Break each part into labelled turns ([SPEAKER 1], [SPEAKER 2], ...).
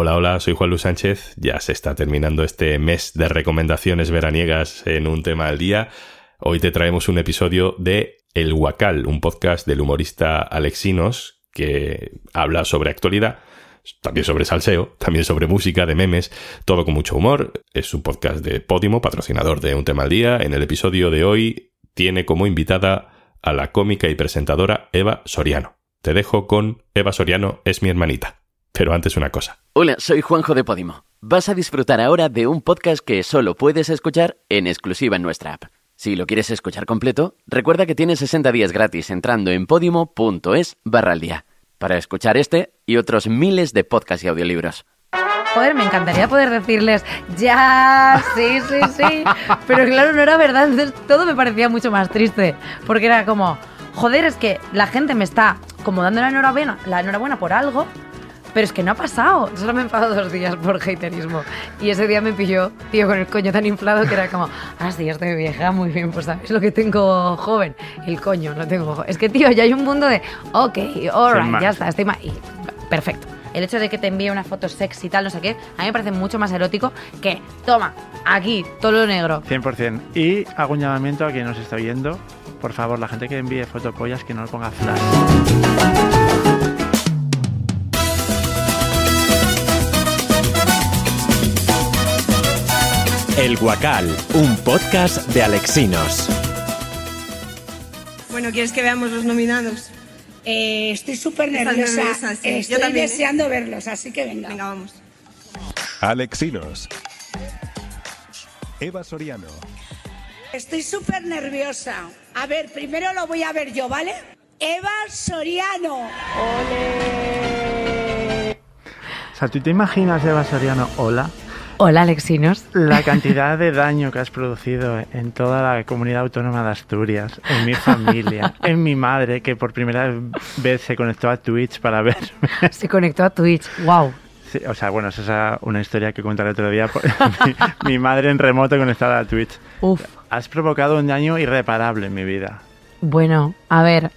[SPEAKER 1] Hola, hola, soy Juan Luis Sánchez. Ya se está terminando este mes de recomendaciones veraniegas en un tema al día. Hoy te traemos un episodio de El Huacal, un podcast del humorista Alexinos que habla sobre actualidad, también sobre salseo, también sobre música, de memes, todo con mucho humor. Es un podcast de Podimo, patrocinador de Un tema al día. En el episodio de hoy tiene como invitada a la cómica y presentadora Eva Soriano. Te dejo con Eva Soriano es mi hermanita. Pero antes una cosa.
[SPEAKER 2] Hola, soy Juanjo de Podimo. Vas a disfrutar ahora de un podcast que solo puedes escuchar en exclusiva en nuestra app. Si lo quieres escuchar completo, recuerda que tienes 60 días gratis entrando en podimo.es barra al día para escuchar este y otros miles de podcasts y audiolibros.
[SPEAKER 3] Joder, me encantaría poder decirles, ya, sí, sí, sí. Pero claro, no era verdad. Entonces todo me parecía mucho más triste. Porque era como, joder, es que la gente me está como dando la enhorabuena, la enhorabuena por algo, pero es que no ha pasado. Solo me he enfadado dos días por haterismo. Y ese día me pilló, tío, con el coño tan inflado que era como, ah, sí, estoy vieja, muy bien, pues sabes lo que tengo joven. El coño, no tengo joven. Es que, tío, ya hay un mundo de, ok, alright, ya está, estoy más. Y, perfecto. El hecho de que te envíe una foto sexy y tal, no sé qué, a mí me parece mucho más erótico que, toma, aquí, todo lo negro.
[SPEAKER 4] 100%. Y hago un llamamiento a quien nos está viendo. Por favor, la gente que envíe fotopollas que no lo ponga flash.
[SPEAKER 5] El Guacal, un podcast de Alexinos.
[SPEAKER 6] Bueno, ¿quieres que veamos los nominados?
[SPEAKER 7] Eh, estoy súper nerviosa.
[SPEAKER 6] nerviosa, sí. Yo
[SPEAKER 7] Estoy
[SPEAKER 6] ¿eh?
[SPEAKER 7] deseando verlos, así que venga.
[SPEAKER 6] Venga, vamos.
[SPEAKER 8] Alexinos. Eva Soriano.
[SPEAKER 7] Estoy súper nerviosa. A ver, primero lo voy a ver yo, ¿vale? Eva Soriano.
[SPEAKER 4] O sea, ¿tú te imaginas, Eva Soriano, hola?
[SPEAKER 3] Hola, Alexinos.
[SPEAKER 4] La cantidad de daño que has producido en toda la comunidad autónoma de Asturias, en mi familia, en mi madre, que por primera vez se conectó a Twitch para verme.
[SPEAKER 3] Se conectó a Twitch. Wow.
[SPEAKER 4] Sí, o sea, bueno, esa es una historia que contaré otro día. mi, mi madre en remoto conectada a Twitch.
[SPEAKER 3] Uf.
[SPEAKER 4] Has provocado un daño irreparable en mi vida.
[SPEAKER 3] Bueno, a ver.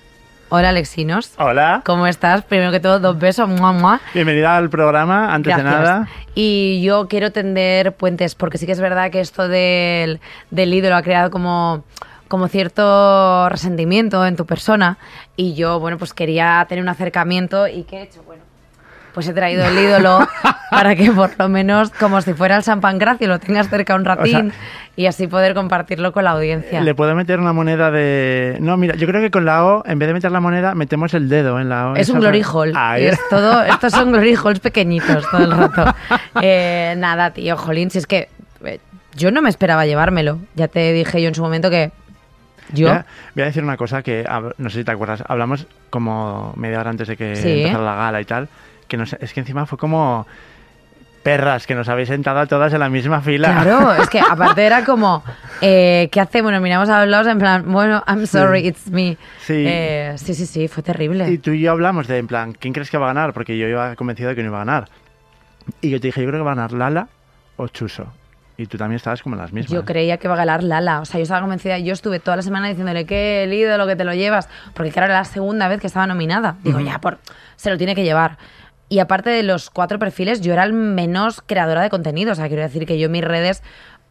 [SPEAKER 3] Hola, Alexinos.
[SPEAKER 4] Hola.
[SPEAKER 3] ¿Cómo estás? Primero que todo, dos besos. Mua, mua.
[SPEAKER 4] Bienvenida al programa, antes de nada.
[SPEAKER 3] Y yo quiero tender puentes, porque sí que es verdad que esto del, del ídolo ha creado como, como cierto resentimiento en tu persona. Y yo, bueno, pues quería tener un acercamiento. ¿Y qué he hecho? Bueno, pues he traído el ídolo para que por lo menos, como si fuera el San Pancracio, lo tengas cerca un ratín y así poder compartirlo con la audiencia.
[SPEAKER 4] Le puedo meter una moneda de... No, mira, yo creo que con la O, en vez de meter la moneda, metemos el dedo en la O.
[SPEAKER 3] Es un glory hole.
[SPEAKER 4] Ahí.
[SPEAKER 3] Es todo, estos son glory holes pequeñitos todo el rato. Eh, nada, tío, jolín, si es que eh, yo no me esperaba llevármelo. Ya te dije yo en su momento que yo...
[SPEAKER 4] Voy a, voy a decir una cosa que no sé si te acuerdas. Hablamos como media hora antes de que
[SPEAKER 3] Sí.
[SPEAKER 4] empezara la gala y tal. Que nos- es que encima fue como perras que nos habéis sentado a todas en la misma fila.
[SPEAKER 3] Claro, es que aparte era como, eh, ¿qué hacemos? Nos miramos a los lados en plan, bueno, I'm sorry, it's me.
[SPEAKER 4] Sí.
[SPEAKER 3] Eh, sí, sí, sí, fue terrible.
[SPEAKER 4] Y tú y yo hablamos de, en plan, ¿quién crees que va a ganar? Porque yo iba convencido de que no iba a ganar. Y yo te dije, yo creo que va a ganar Lala o Chuso. Y tú también estabas como en las mismas.
[SPEAKER 3] Yo creía que iba a ganar Lala, o sea, yo estaba convencida, yo estuve toda la semana diciéndole que el ídolo que te lo llevas, porque claro, era la segunda vez que estaba nominada. Digo, ya, por, se lo tiene que llevar. Y aparte de los cuatro perfiles, yo era el menos creadora de contenido, o sea, quiero decir que yo mis redes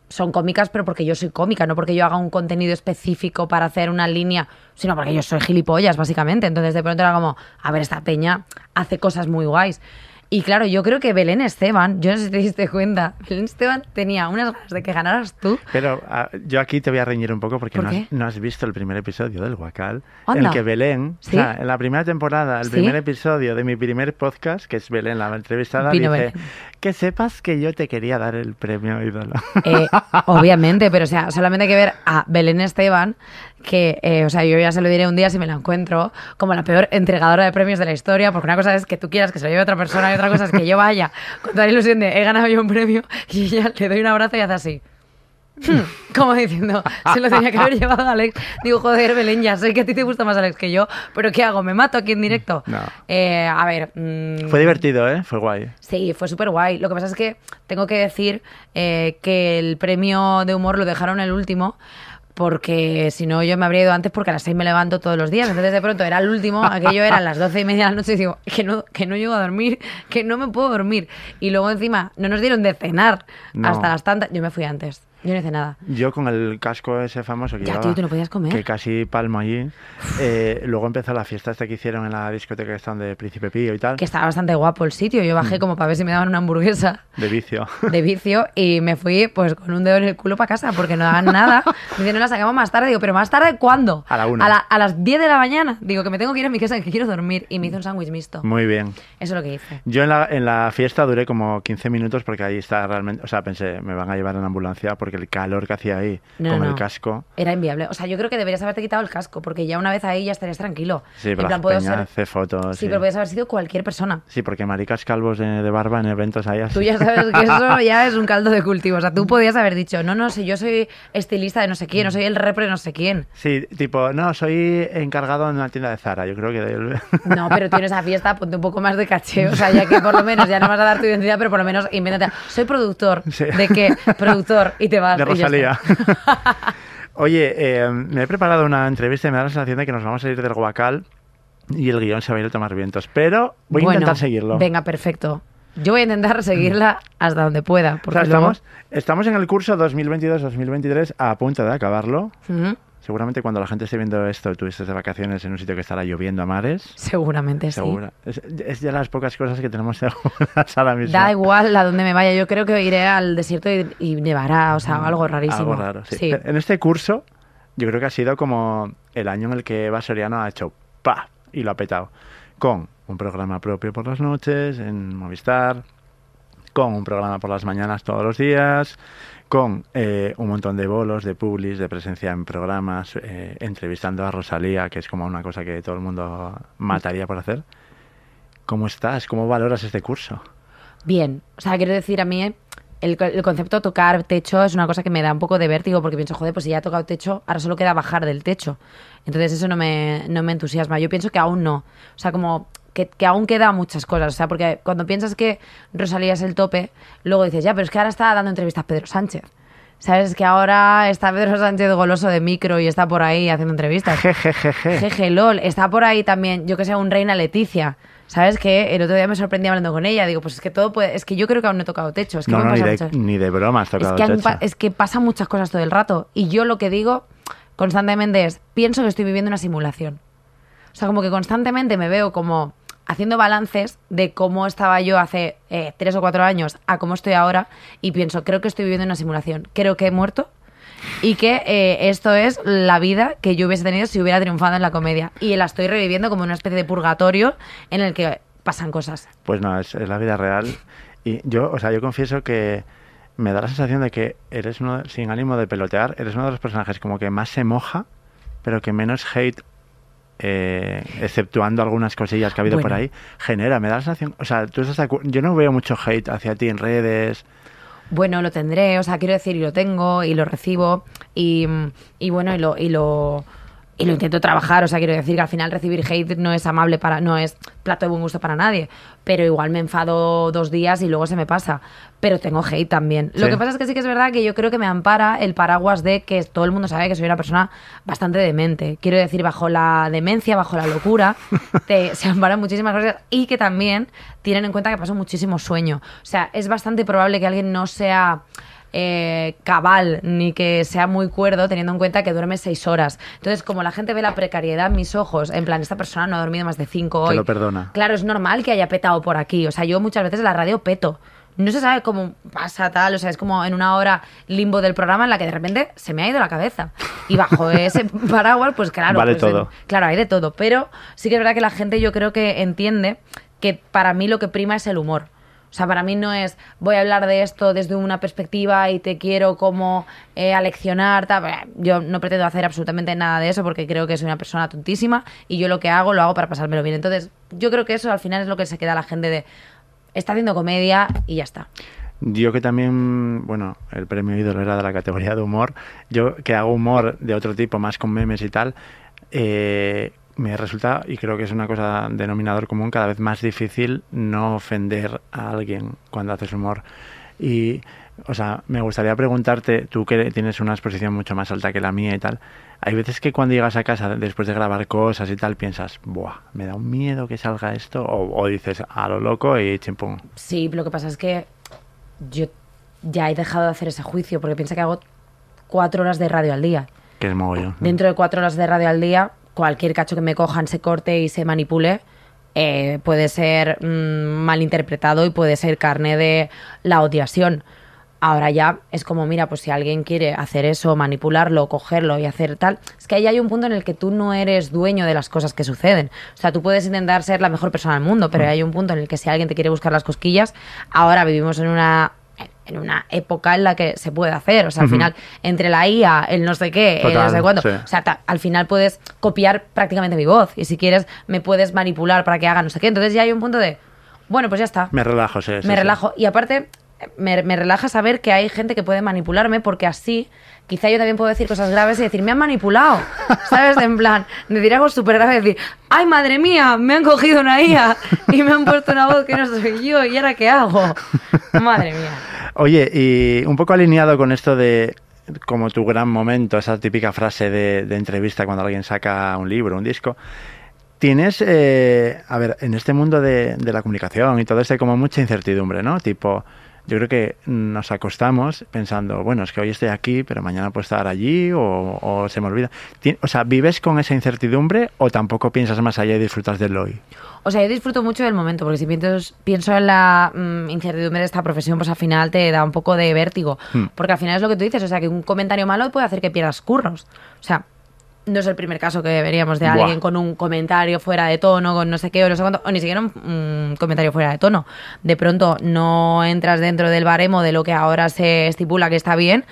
[SPEAKER 3] son cómicas, pero porque yo soy cómica, no porque yo haga un contenido específico para hacer una línea, sino porque yo soy gilipollas, básicamente. Entonces de pronto era como, a ver, esta peña hace cosas muy guays. Y claro, yo creo que Belén Esteban, yo no sé si te diste cuenta, Belén Esteban tenía unas ganas de que ganaras tú.
[SPEAKER 4] Pero ah, yo aquí te voy a reñir un poco porque
[SPEAKER 3] ¿Por
[SPEAKER 4] no has,
[SPEAKER 3] qué?
[SPEAKER 4] no has visto el primer episodio del Guacal. En el que Belén,
[SPEAKER 3] ¿Sí?
[SPEAKER 4] o sea, en la primera temporada, el
[SPEAKER 3] ¿Sí?
[SPEAKER 4] primer episodio de mi primer podcast, que es Belén, la entrevistada, dice
[SPEAKER 3] Belén.
[SPEAKER 4] que sepas que yo te quería dar el premio ídolo.
[SPEAKER 3] Eh, obviamente, pero o sea, solamente hay que ver a Belén Esteban, que, eh, o sea, yo ya se lo diré un día si me la encuentro, como la peor entregadora de premios de la historia, porque una cosa es que tú quieras que se lo lleve otra persona y otra cosa es que yo vaya con toda la ilusión de he ganado yo un premio y ella le doy un abrazo y hace así. Hmm, Como diciendo, se lo tenía que haber llevado Alex. Digo, joder, Belén, ya sé que a ti te gusta más Alex que yo, pero ¿qué hago? ¿Me mato aquí en directo?
[SPEAKER 4] No.
[SPEAKER 3] Eh, a ver. mm,
[SPEAKER 4] Fue divertido, ¿eh? Fue guay.
[SPEAKER 3] Sí, fue súper guay. Lo que pasa es que tengo que decir eh, que el premio de humor lo dejaron el último porque si no yo me habría ido antes porque a las seis me levanto todos los días. Entonces de pronto era el último, aquello era a las doce y media de la noche y digo, que no, que no llego a dormir, que no me puedo dormir. Y luego encima no nos dieron de cenar
[SPEAKER 4] No.
[SPEAKER 3] hasta las tantas. Yo me fui antes, yo no hice nada.
[SPEAKER 4] Yo con el casco ese famoso que
[SPEAKER 3] Ya,
[SPEAKER 4] llevaba,
[SPEAKER 3] tío, tú no podías comer.
[SPEAKER 4] que casi palmo allí. eh, luego empezó la fiesta esta que hicieron en la discoteca esta de Príncipe Pío y tal,
[SPEAKER 3] Que estaba bastante guapo el sitio. Yo
[SPEAKER 4] Mm.
[SPEAKER 3] bajé como para ver si me daban una hamburguesa
[SPEAKER 4] de vicio.
[SPEAKER 3] de vicio y me fui pues con un dedo en el culo para casa porque no daban nada. Me dicen, no la sacamos más tarde. Digo, ¿pero más tarde cuándo?
[SPEAKER 4] A la una.
[SPEAKER 3] A, la- a las 10 de la mañana. Digo, que me tengo que ir a mi casa, que quiero dormir. Y me hice un sándwich mixto.
[SPEAKER 4] Muy bien.
[SPEAKER 3] Eso es lo que hice.
[SPEAKER 4] Yo en la, en la fiesta duré como 15 minutos porque ahí está realmente, o sea, pensé, me van a llevar en ambulancia porque el calor que hacía ahí
[SPEAKER 3] No,
[SPEAKER 4] con
[SPEAKER 3] no.
[SPEAKER 4] el casco.
[SPEAKER 3] Era inviable. O sea, yo creo que deberías haberte quitado el casco porque ya una vez ahí ya estarías tranquilo.
[SPEAKER 4] Sí,
[SPEAKER 3] En
[SPEAKER 4] pero
[SPEAKER 3] plan, ser-
[SPEAKER 4] hace fotos.
[SPEAKER 3] Sí, pero puedes haber sido cualquier persona.
[SPEAKER 4] Sí, porque maricas calvos de, de barba en eventos ahí así.
[SPEAKER 3] Tú ya sabes que eso ya es un caldo de cultivo. O sea, tú podías haber dicho, no, no, si yo soy estilista de no sé quién, no soy el repre de no sé quién.
[SPEAKER 4] Sí, tipo, no, soy encargado en una tienda de Zara, yo creo que...
[SPEAKER 3] No, pero tienes esa fiesta, ponte un poco más de caché. O sea, ya que por lo menos ya no vas a dar tu identidad, pero por lo menos invéntate. Soy productor.
[SPEAKER 4] Sí.
[SPEAKER 3] ¿De qué? Productor. Y te vas.
[SPEAKER 4] de. Rosalía. Oye, eh, me he preparado una entrevista y me da la sensación de que nos vamos a ir del Guacal y el guion se va a ir a tomar vientos. Pero voy a
[SPEAKER 3] Bueno,
[SPEAKER 4] intentar seguirlo.
[SPEAKER 3] Venga, perfecto. Yo voy a intentar seguirla hasta donde pueda.
[SPEAKER 4] O
[SPEAKER 3] Porque
[SPEAKER 4] sea,
[SPEAKER 3] luego-
[SPEAKER 4] estamos, estamos en el curso 2022-2023 a punto de acabarlo. Seguramente cuando la gente esté viendo esto, tú estés de vacaciones en un sitio que estará lloviendo a mares.
[SPEAKER 3] Seguramente sí.
[SPEAKER 4] Segura. Es, es de las pocas cosas que tenemos seguras ahora mismo.
[SPEAKER 3] Da igual a donde me vaya. Yo creo que iré al desierto y, y nevará, o sea, algo rarísimo.
[SPEAKER 4] Mm, Algo raro, sí.
[SPEAKER 3] Sí.
[SPEAKER 4] En este curso, yo creo que ha sido como el año en el que Eva Soriano ha hecho ¡pa! y lo ha petado. Con un programa propio por las noches en Movistar, con un programa por las mañanas todos los días, con eh, un montón de bolos, de publis, de presencia en programas, eh, entrevistando a Rosalía, que es como una cosa que todo el mundo mataría por hacer. ¿Cómo estás? ¿Cómo valoras este curso?
[SPEAKER 3] Bien, o sea, quiero decir, a mí el, co- el concepto tocar techo es una cosa que me da un poco de vértigo porque pienso, joder, pues si ya he tocado techo, ahora solo queda bajar del techo. Entonces eso no me, no me entusiasma. Yo pienso que aún no. O sea, como que, que aún queda muchas cosas. O sea, porque cuando piensas que Rosalía es el tope, luego dices, ya, pero es que ahora está dando entrevistas Pedro Sánchez. ¿Sabes? Que ahora está Pedro Sánchez goloso de micro y está por ahí haciendo entrevistas.
[SPEAKER 4] Jejejeje.
[SPEAKER 3] Jeje, lol. Está por ahí también, yo que sé, un Reina Leticia. ¿Sabes? Que el otro día me sorprendí hablando con ella. Digo, pues es que todo puede. Es que yo creo que aún no he tocado techo. Es que
[SPEAKER 4] No,
[SPEAKER 3] me
[SPEAKER 4] no, ni de, ni de broma has
[SPEAKER 3] es que, han
[SPEAKER 4] techo.
[SPEAKER 3] pa- es que pasan muchas cosas todo el rato. Y yo lo que digo constantemente es, pienso que estoy viviendo una simulación. O sea, como que constantemente me veo como haciendo balances de cómo estaba yo hace eh, tres o cuatro años a cómo estoy ahora y pienso, creo que estoy viviendo una simulación. Creo que he muerto y que eh, esto es la vida que yo hubiese tenido si hubiera triunfado en la comedia. Y la estoy reviviendo como una especie de purgatorio en el que pasan cosas.
[SPEAKER 4] Pues no, es, es la vida real. Y yo, o sea, yo confieso que me da la sensación de que eres uno, sin ánimo de pelotear, eres uno de los personajes como que más se moja, pero que menos hate, eh, exceptuando algunas cosillas que ha habido por ahí, genera. Me da la sensación, o sea, tú estás yo no veo mucho hate hacia ti en redes.
[SPEAKER 3] Bueno, lo tendré, o sea, quiero decir, y lo tengo, y lo recibo, y, y bueno, y lo, y lo y lo intento trabajar, o sea, quiero decir que al final recibir hate no es amable para, no es plato de buen gusto para nadie, pero igual me enfado dos días y luego se me pasa, pero tengo hate también. Lo que pasa es que sí que es verdad que yo creo que me ampara el paraguas de que todo el mundo sabe que soy una persona bastante demente. Quiero decir, bajo la demencia, bajo la locura, te- se amparan muchísimas cosas y que también tienen en cuenta que paso muchísimo sueño. O sea, es bastante probable que alguien no sea eh, cabal ni que sea muy cuerdo teniendo en cuenta que duerme seis horas. Entonces, como la gente ve la precariedad en mis ojos, en plan, esta persona no ha dormido más de cinco
[SPEAKER 4] Te
[SPEAKER 3] hoy.
[SPEAKER 4] lo perdona.
[SPEAKER 3] Claro, es normal que haya petado por aquí. O sea, yo muchas veces en la radio peto. No se sabe cómo pasa tal, o sea, es como en una hora limbo del programa en la que de repente se me ha ido la cabeza. Y bajo ese paraguas, pues claro,
[SPEAKER 4] Vale
[SPEAKER 3] pues,
[SPEAKER 4] todo.
[SPEAKER 3] en- claro, hay de todo. Pero sí que es verdad que la gente yo creo que entiende que para mí lo que prima es el humor. O sea, para mí no es voy a hablar de esto desde una perspectiva y te quiero como eh, aleccionar. tal. Yo no pretendo hacer absolutamente nada de eso porque creo que soy una persona tontísima y yo lo que hago lo hago para pasármelo bien. Entonces, yo creo que eso al final es lo que se queda a la gente de está haciendo comedia y ya está.
[SPEAKER 4] Yo que también, bueno, el premio ídolo era de la categoría de humor, yo que hago humor de otro tipo, más con memes y tal, eh, me resulta, y creo que es una cosa denominador común, cada vez más difícil no ofender a alguien cuando haces humor. Y, o sea, me gustaría preguntarte, tú que tienes una exposición mucho más alta que la mía y tal, hay veces que cuando llegas a casa después de grabar cosas y tal piensas, buah, me da un miedo que salga esto, o, o dices a lo loco y chimpum.
[SPEAKER 3] Sí, lo que pasa es que yo ya he dejado de hacer ese juicio porque piensa que hago cuatro horas de radio al día.
[SPEAKER 4] Que es mogollón.
[SPEAKER 3] Dentro de cuatro horas de radio al día, cualquier cacho que me cojan, se corte y se manipule, eh, puede ser mm, malinterpretado y puede ser carne de la odiación. Ahora ya es como, mira, pues si alguien quiere hacer eso, manipularlo, cogerlo y hacer tal, es que ahí hay un punto en el que tú no eres dueño de las cosas que suceden. O sea, tú puedes intentar ser la mejor persona del mundo, pero hay un punto en el que si alguien te quiere buscar las cosquillas, ahora vivimos en una en una época en la que se puede hacer. O sea, al final, entre la IA, el no sé qué, el no
[SPEAKER 4] Total,
[SPEAKER 3] sé cuándo,
[SPEAKER 4] sí.
[SPEAKER 3] o sea, ta- al final puedes copiar prácticamente mi voz. Y si quieres, me puedes manipular para que haga no sé qué. Entonces ya hay un punto de, bueno, pues ya está.
[SPEAKER 4] Me relajo, sí. sí,
[SPEAKER 3] me
[SPEAKER 4] sí.
[SPEAKER 3] relajo. Y aparte, me, me relaja saber que hay gente que puede manipularme porque así quizá yo también puedo decir cosas graves y decir, me han manipulado. ¿Sabes? En plan, decir algo súper grave y decir, ay, madre mía, me han cogido una IA y me han puesto una voz que no soy yo. ¿Y ahora qué hago? Madre mía.
[SPEAKER 4] Oye, y un poco alineado con esto de como tu gran momento, esa típica frase de, de entrevista cuando alguien saca un libro, un disco. Tienes, eh, a ver, en este mundo de, de la comunicación y todo esto hay como mucha incertidumbre, ¿no? Tipo, yo creo que nos acostamos pensando, bueno, es que hoy estoy aquí, pero mañana puedo estar allí o, o se me olvida. O sea, ¿vives con esa incertidumbre o tampoco piensas más allá y disfrutas del hoy?
[SPEAKER 3] O sea, yo disfruto mucho del momento, porque si pienso, pienso en la mm, incertidumbre de esta profesión, pues al final te da un poco de vértigo.
[SPEAKER 4] Hmm.
[SPEAKER 3] Porque al final es lo que tú dices, o sea, que un comentario malo puede hacer que pierdas curros. O sea, no es el primer caso que veríamos de
[SPEAKER 4] Buah.
[SPEAKER 3] alguien con un comentario fuera de tono, con no sé qué o no sé cuánto, o ni siquiera un, un comentario fuera de tono. De pronto no entras dentro del baremo de lo que ahora se estipula que está bien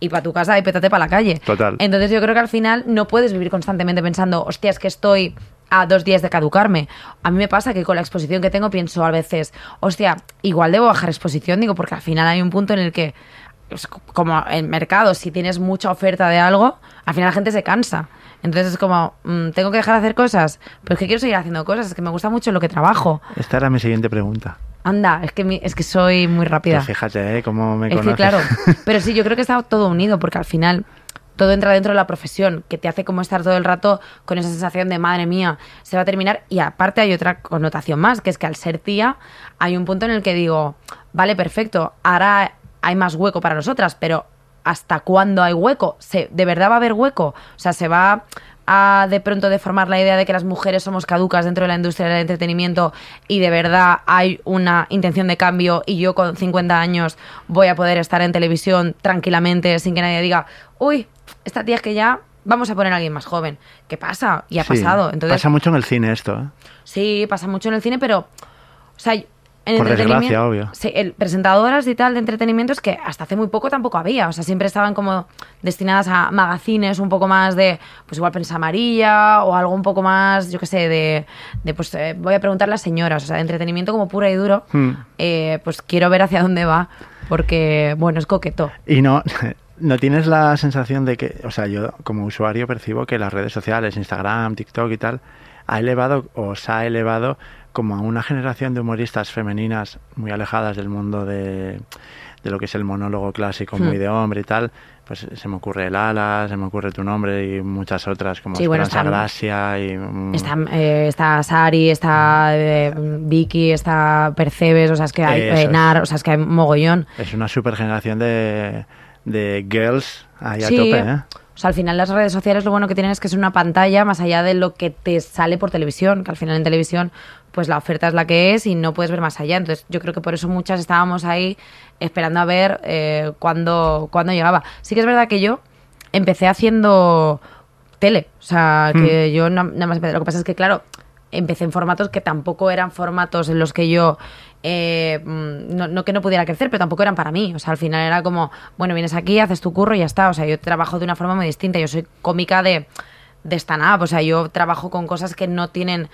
[SPEAKER 3] y para tu casa y pétate para la calle.
[SPEAKER 4] Total.
[SPEAKER 3] Entonces yo creo que al final no puedes vivir constantemente pensando, hostia, es que estoy a dos días de caducarme. A mí me pasa que con la exposición que tengo pienso a veces, hostia, igual debo bajar exposición, digo, porque al final hay un punto en el que, pues, como en mercado, si tienes mucha oferta de algo, al final la gente se cansa. Entonces es como, mm, ¿tengo que dejar de hacer cosas? Pues que quiero seguir haciendo cosas, es que me gusta mucho lo que trabajo.
[SPEAKER 4] Esta era mi siguiente pregunta.
[SPEAKER 3] Anda, es que, mi- es que soy muy rápida.
[SPEAKER 4] Pues fíjate, ¿eh? Cómo me
[SPEAKER 3] Es que
[SPEAKER 4] conoces.
[SPEAKER 3] claro, pero sí, yo creo que está todo unido porque al final todo entra dentro de la profesión, que te hace como estar todo el rato con esa sensación de madre mía, se va a terminar. Y aparte hay otra connotación más, que es que al ser tía hay un punto en el que digo, vale, perfecto, ahora hay más hueco para nosotras, pero ¿hasta cuándo hay hueco? ¿Se, ¿De verdad va a haber hueco? O sea, se va a de pronto deformar la idea de que las mujeres somos caducas dentro de la industria del entretenimiento y de verdad hay una intención de cambio y yo con 50 años voy a poder estar en televisión tranquilamente sin que nadie diga, uy, esta tía es que ya vamos a poner a alguien más joven. ¿Qué pasa? Y ha
[SPEAKER 4] Sí,
[SPEAKER 3] pasado. Entonces,
[SPEAKER 4] Pasa mucho en el cine esto, ¿eh?
[SPEAKER 3] Sí, pasa mucho en el cine, pero. O sea, en
[SPEAKER 4] Por desgracia, obvio.
[SPEAKER 3] Sí, el, presentadoras y tal de entretenimiento es que hasta hace muy poco tampoco había. O sea, siempre estaban como destinadas a magazines un poco más de, pues igual prensa amarilla o algo un poco más, yo qué sé, de, de pues eh, voy a preguntar a las señoras. O sea, de entretenimiento como puro y duro.
[SPEAKER 4] Hmm.
[SPEAKER 3] Eh, pues quiero ver hacia dónde va, porque, bueno, es coqueto.
[SPEAKER 4] Y no, no tienes la sensación de que, o sea, yo como usuario percibo que las redes sociales, Instagram, TikTok y tal, ha elevado o se ha elevado como a una generación de humoristas femeninas muy alejadas del mundo de, de lo que es el monólogo clásico, muy
[SPEAKER 3] Hmm.
[SPEAKER 4] de hombre y tal. Pues se me ocurre el Ala, se me ocurre tu nombre y muchas otras como
[SPEAKER 3] Sí, bueno,
[SPEAKER 4] Gracia y... mm,
[SPEAKER 3] Está, eh, está Sari, está eh, Vicky, está Percebes, o sea, es que hay eh. Nar, o sea, es que hay mogollón.
[SPEAKER 4] Es una super generación de, de girls ahí a tope, ¿eh?
[SPEAKER 3] O sea, al final las redes sociales lo bueno que tienen es que es una pantalla más allá de lo que te sale por televisión, que al final en televisión pues la oferta es la que es y no puedes ver más allá. Entonces yo creo que por eso muchas estábamos ahí esperando a ver eh, cuándo, cuándo llegaba. Sí que es verdad que yo empecé haciendo tele, o sea, que yo na- nada más empecé. Lo que pasa es que, claro, empecé en formatos que tampoco eran formatos en los que yo eh, mm, no, que no pudiera crecer, pero tampoco eran para mí. O sea, al final era como, bueno, vienes aquí, haces tu curro y ya está. O sea, yo trabajo de una forma muy distinta. Yo soy cómica de, de stand-up. O sea, yo trabajo con cosas que no tienen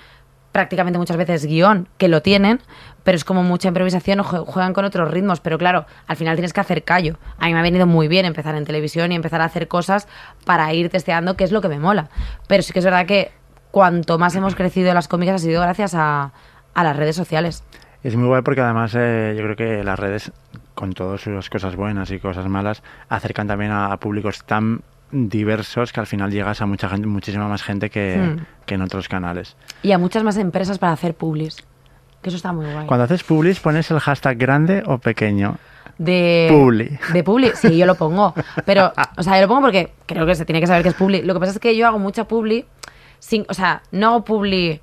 [SPEAKER 3] prácticamente muchas veces guion, que lo tienen, pero es como mucha improvisación o jue- juegan con otros ritmos. Pero claro, al final tienes que hacer callo. A mí me ha venido muy bien empezar en televisión y empezar a hacer cosas para ir testeando qué es lo que me mola. Pero sí que es verdad que cuanto más hemos crecido las cómicas ha sido gracias a, a las redes sociales.
[SPEAKER 4] Es muy guay porque además eh, yo creo que las redes con todas sus cosas buenas y cosas malas, acercan también a, a públicos tan diversos que al final llegas a mucha gente, muchísima más gente que,
[SPEAKER 3] Hmm.
[SPEAKER 4] que en otros canales.
[SPEAKER 3] Y a muchas más empresas para hacer publis. Que eso está muy guay.
[SPEAKER 4] Cuando haces publis, ¿pones el hashtag grande o pequeño?
[SPEAKER 3] De
[SPEAKER 4] Publi.
[SPEAKER 3] De publi, sí, yo lo pongo. Pero, o sea, yo lo pongo porque creo que se tiene que saber que es publi. Lo que pasa es que yo hago mucha publi sin, o sea, no hago publi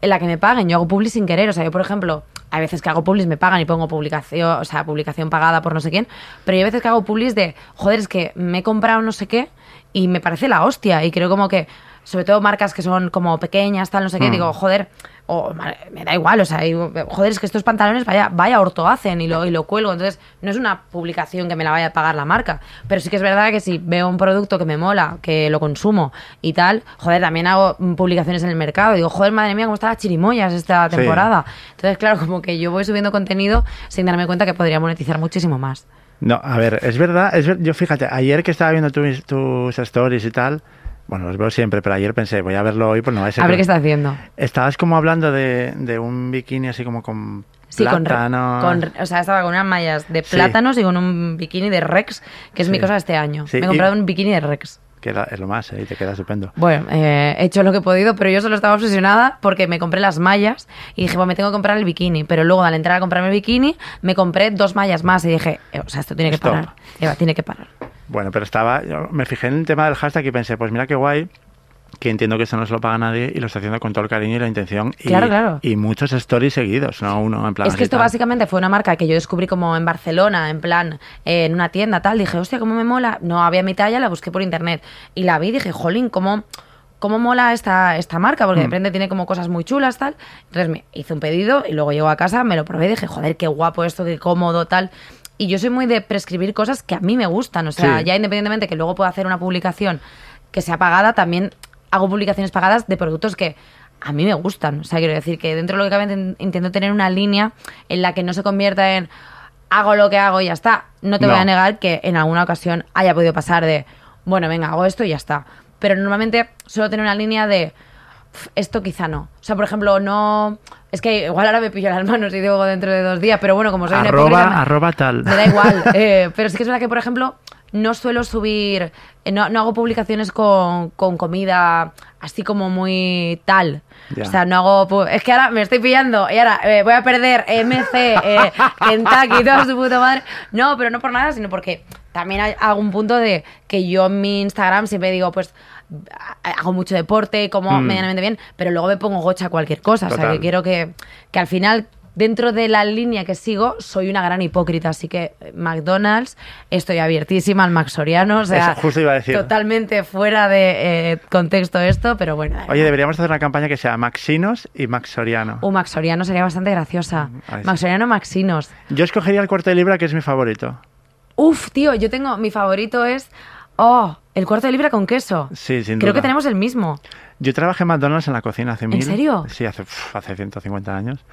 [SPEAKER 3] en la que me paguen, yo hago publi sin querer. O sea, yo, por ejemplo, hay veces que hago publis, me pagan y pongo publicación, o sea, publicación pagada por no sé quién, pero hay veces que hago publis de, joder, es que me he comprado no sé qué y me parece la hostia. Y creo como que, sobre todo marcas que son como pequeñas, tal, no sé qué,
[SPEAKER 4] Mm.
[SPEAKER 3] digo, joder, o me da igual, o sea, digo, joder, es que estos pantalones vaya, vaya orto hacen y lo, y lo cuelgo. Entonces, no es una publicación que me la vaya a pagar la marca. Pero sí que es verdad que si veo un producto que me mola, que lo consumo y tal, joder, también hago publicaciones en el mercado. Digo, joder, madre mía, cómo están las chirimoyas esta
[SPEAKER 4] Sí.
[SPEAKER 3] temporada. Entonces, claro, como que yo voy subiendo contenido sin darme cuenta que podría monetizar muchísimo más.
[SPEAKER 4] No, a ver, es verdad, es ver- yo fíjate, ayer que estaba viendo tus, tus stories y tal, bueno, los veo siempre, pero ayer pensé, voy a verlo hoy, pues no va a ser...
[SPEAKER 3] A ver qué está haciendo.
[SPEAKER 4] Estabas como hablando de, de un bikini así como con
[SPEAKER 3] Sí, con,
[SPEAKER 4] plátano.
[SPEAKER 3] con- o sea, estaba con unas mallas de
[SPEAKER 4] Sí.
[SPEAKER 3] plátanos y con un bikini de Rex, que es mi cosa de este año.
[SPEAKER 4] Sí,
[SPEAKER 3] Me he
[SPEAKER 4] y-
[SPEAKER 3] comprado un bikini de Rex.
[SPEAKER 4] Que es lo más, ¿eh? y te queda estupendo.
[SPEAKER 3] Bueno, eh, he hecho lo que he podido, pero yo solo estaba obsesionada porque me compré las mallas y dije, bueno, me tengo que comprar el bikini. Pero luego, al entrar a comprarme el bikini, me compré dos mallas más y dije, eh, o sea, esto tiene que
[SPEAKER 4] Stop.
[SPEAKER 3] parar. Eva, tiene que parar.
[SPEAKER 4] Bueno, pero estaba, yo me fijé en el tema del hashtag y pensé, pues mira qué guay, que entiendo que esto no se lo paga nadie y lo está haciendo con todo el cariño y la intención. Y,
[SPEAKER 3] Claro, claro.
[SPEAKER 4] Y muchos stories seguidos, no uno en plan
[SPEAKER 3] Es que esto
[SPEAKER 4] tal.
[SPEAKER 3] básicamente fue una marca que yo descubrí como en Barcelona, en plan, eh, en una tienda, tal. Dije, hostia, cómo me mola. No había mi talla, la busqué por internet. Y la vi y dije, jolín, cómo, cómo mola esta, esta marca, porque de
[SPEAKER 4] Mm.
[SPEAKER 3] repente tiene como cosas muy chulas, tal. Entonces me hice un pedido y luego llego a casa, me lo probé y dije, joder, qué guapo esto, qué cómodo, tal. Y yo soy muy de prescribir cosas que a mí me gustan. O sea,
[SPEAKER 4] Sí.
[SPEAKER 3] ya independientemente que luego pueda hacer una publicación que sea pagada, también hago publicaciones pagadas de productos que a mí me gustan. O sea, quiero decir que dentro de lo que cabe in- intento tener una línea en la que no se convierta en hago lo que hago y ya está. No te
[SPEAKER 4] No.
[SPEAKER 3] voy a negar que en alguna ocasión haya podido pasar de, bueno, venga, hago esto y ya está. Pero normalmente suelo tener una línea de, "Pf, esto quizá no. O sea, por ejemplo, no... Es que igual ahora me pillo las manos y digo dentro de dos días, pero bueno, como soy una
[SPEAKER 4] Arroba,
[SPEAKER 3] hipócrita, me-
[SPEAKER 4] arroba tal.
[SPEAKER 3] me da igual. eh, pero sí que es verdad que, por ejemplo, no suelo subir, eh, no, no hago publicaciones con, con comida así como muy tal.
[SPEAKER 4] Ya.
[SPEAKER 3] O sea, no hago... Es que ahora me estoy pillando y ahora eh, voy a perder MC, Kentucky, toda su puta madre. No, pero no por nada, sino porque también hay- hago un punto de que yo en mi Instagram siempre digo, pues hago mucho deporte, como
[SPEAKER 4] Mm.
[SPEAKER 3] medianamente bien, pero luego me pongo gocha a cualquier cosa. O sea, que quiero que, que al final, dentro de la línea que sigo, soy una gran hipócrita. Así que eh, McDonald's, estoy abiertísima al Max Soriano. O sea,
[SPEAKER 4] Eso justo iba a decir.
[SPEAKER 3] totalmente fuera de eh, contexto esto, pero bueno.
[SPEAKER 4] Oye, deberíamos hacer una campaña que sea Maxinos y Max Soriano.
[SPEAKER 3] Uh, Max Soriano sería bastante graciosa. Max Soriano, Maxinos.
[SPEAKER 4] Yo escogería el cuarto de libra, que es mi favorito.
[SPEAKER 3] Uf, tío, yo tengo. Mi favorito es. Oh, el cuarto de libra con queso.
[SPEAKER 4] Sí, sin
[SPEAKER 3] Creo
[SPEAKER 4] duda.
[SPEAKER 3] que tenemos el mismo.
[SPEAKER 4] Yo trabajé en McDonald's en la cocina hace mil.
[SPEAKER 3] serio?
[SPEAKER 4] Sí, hace, uf, hace 150 años.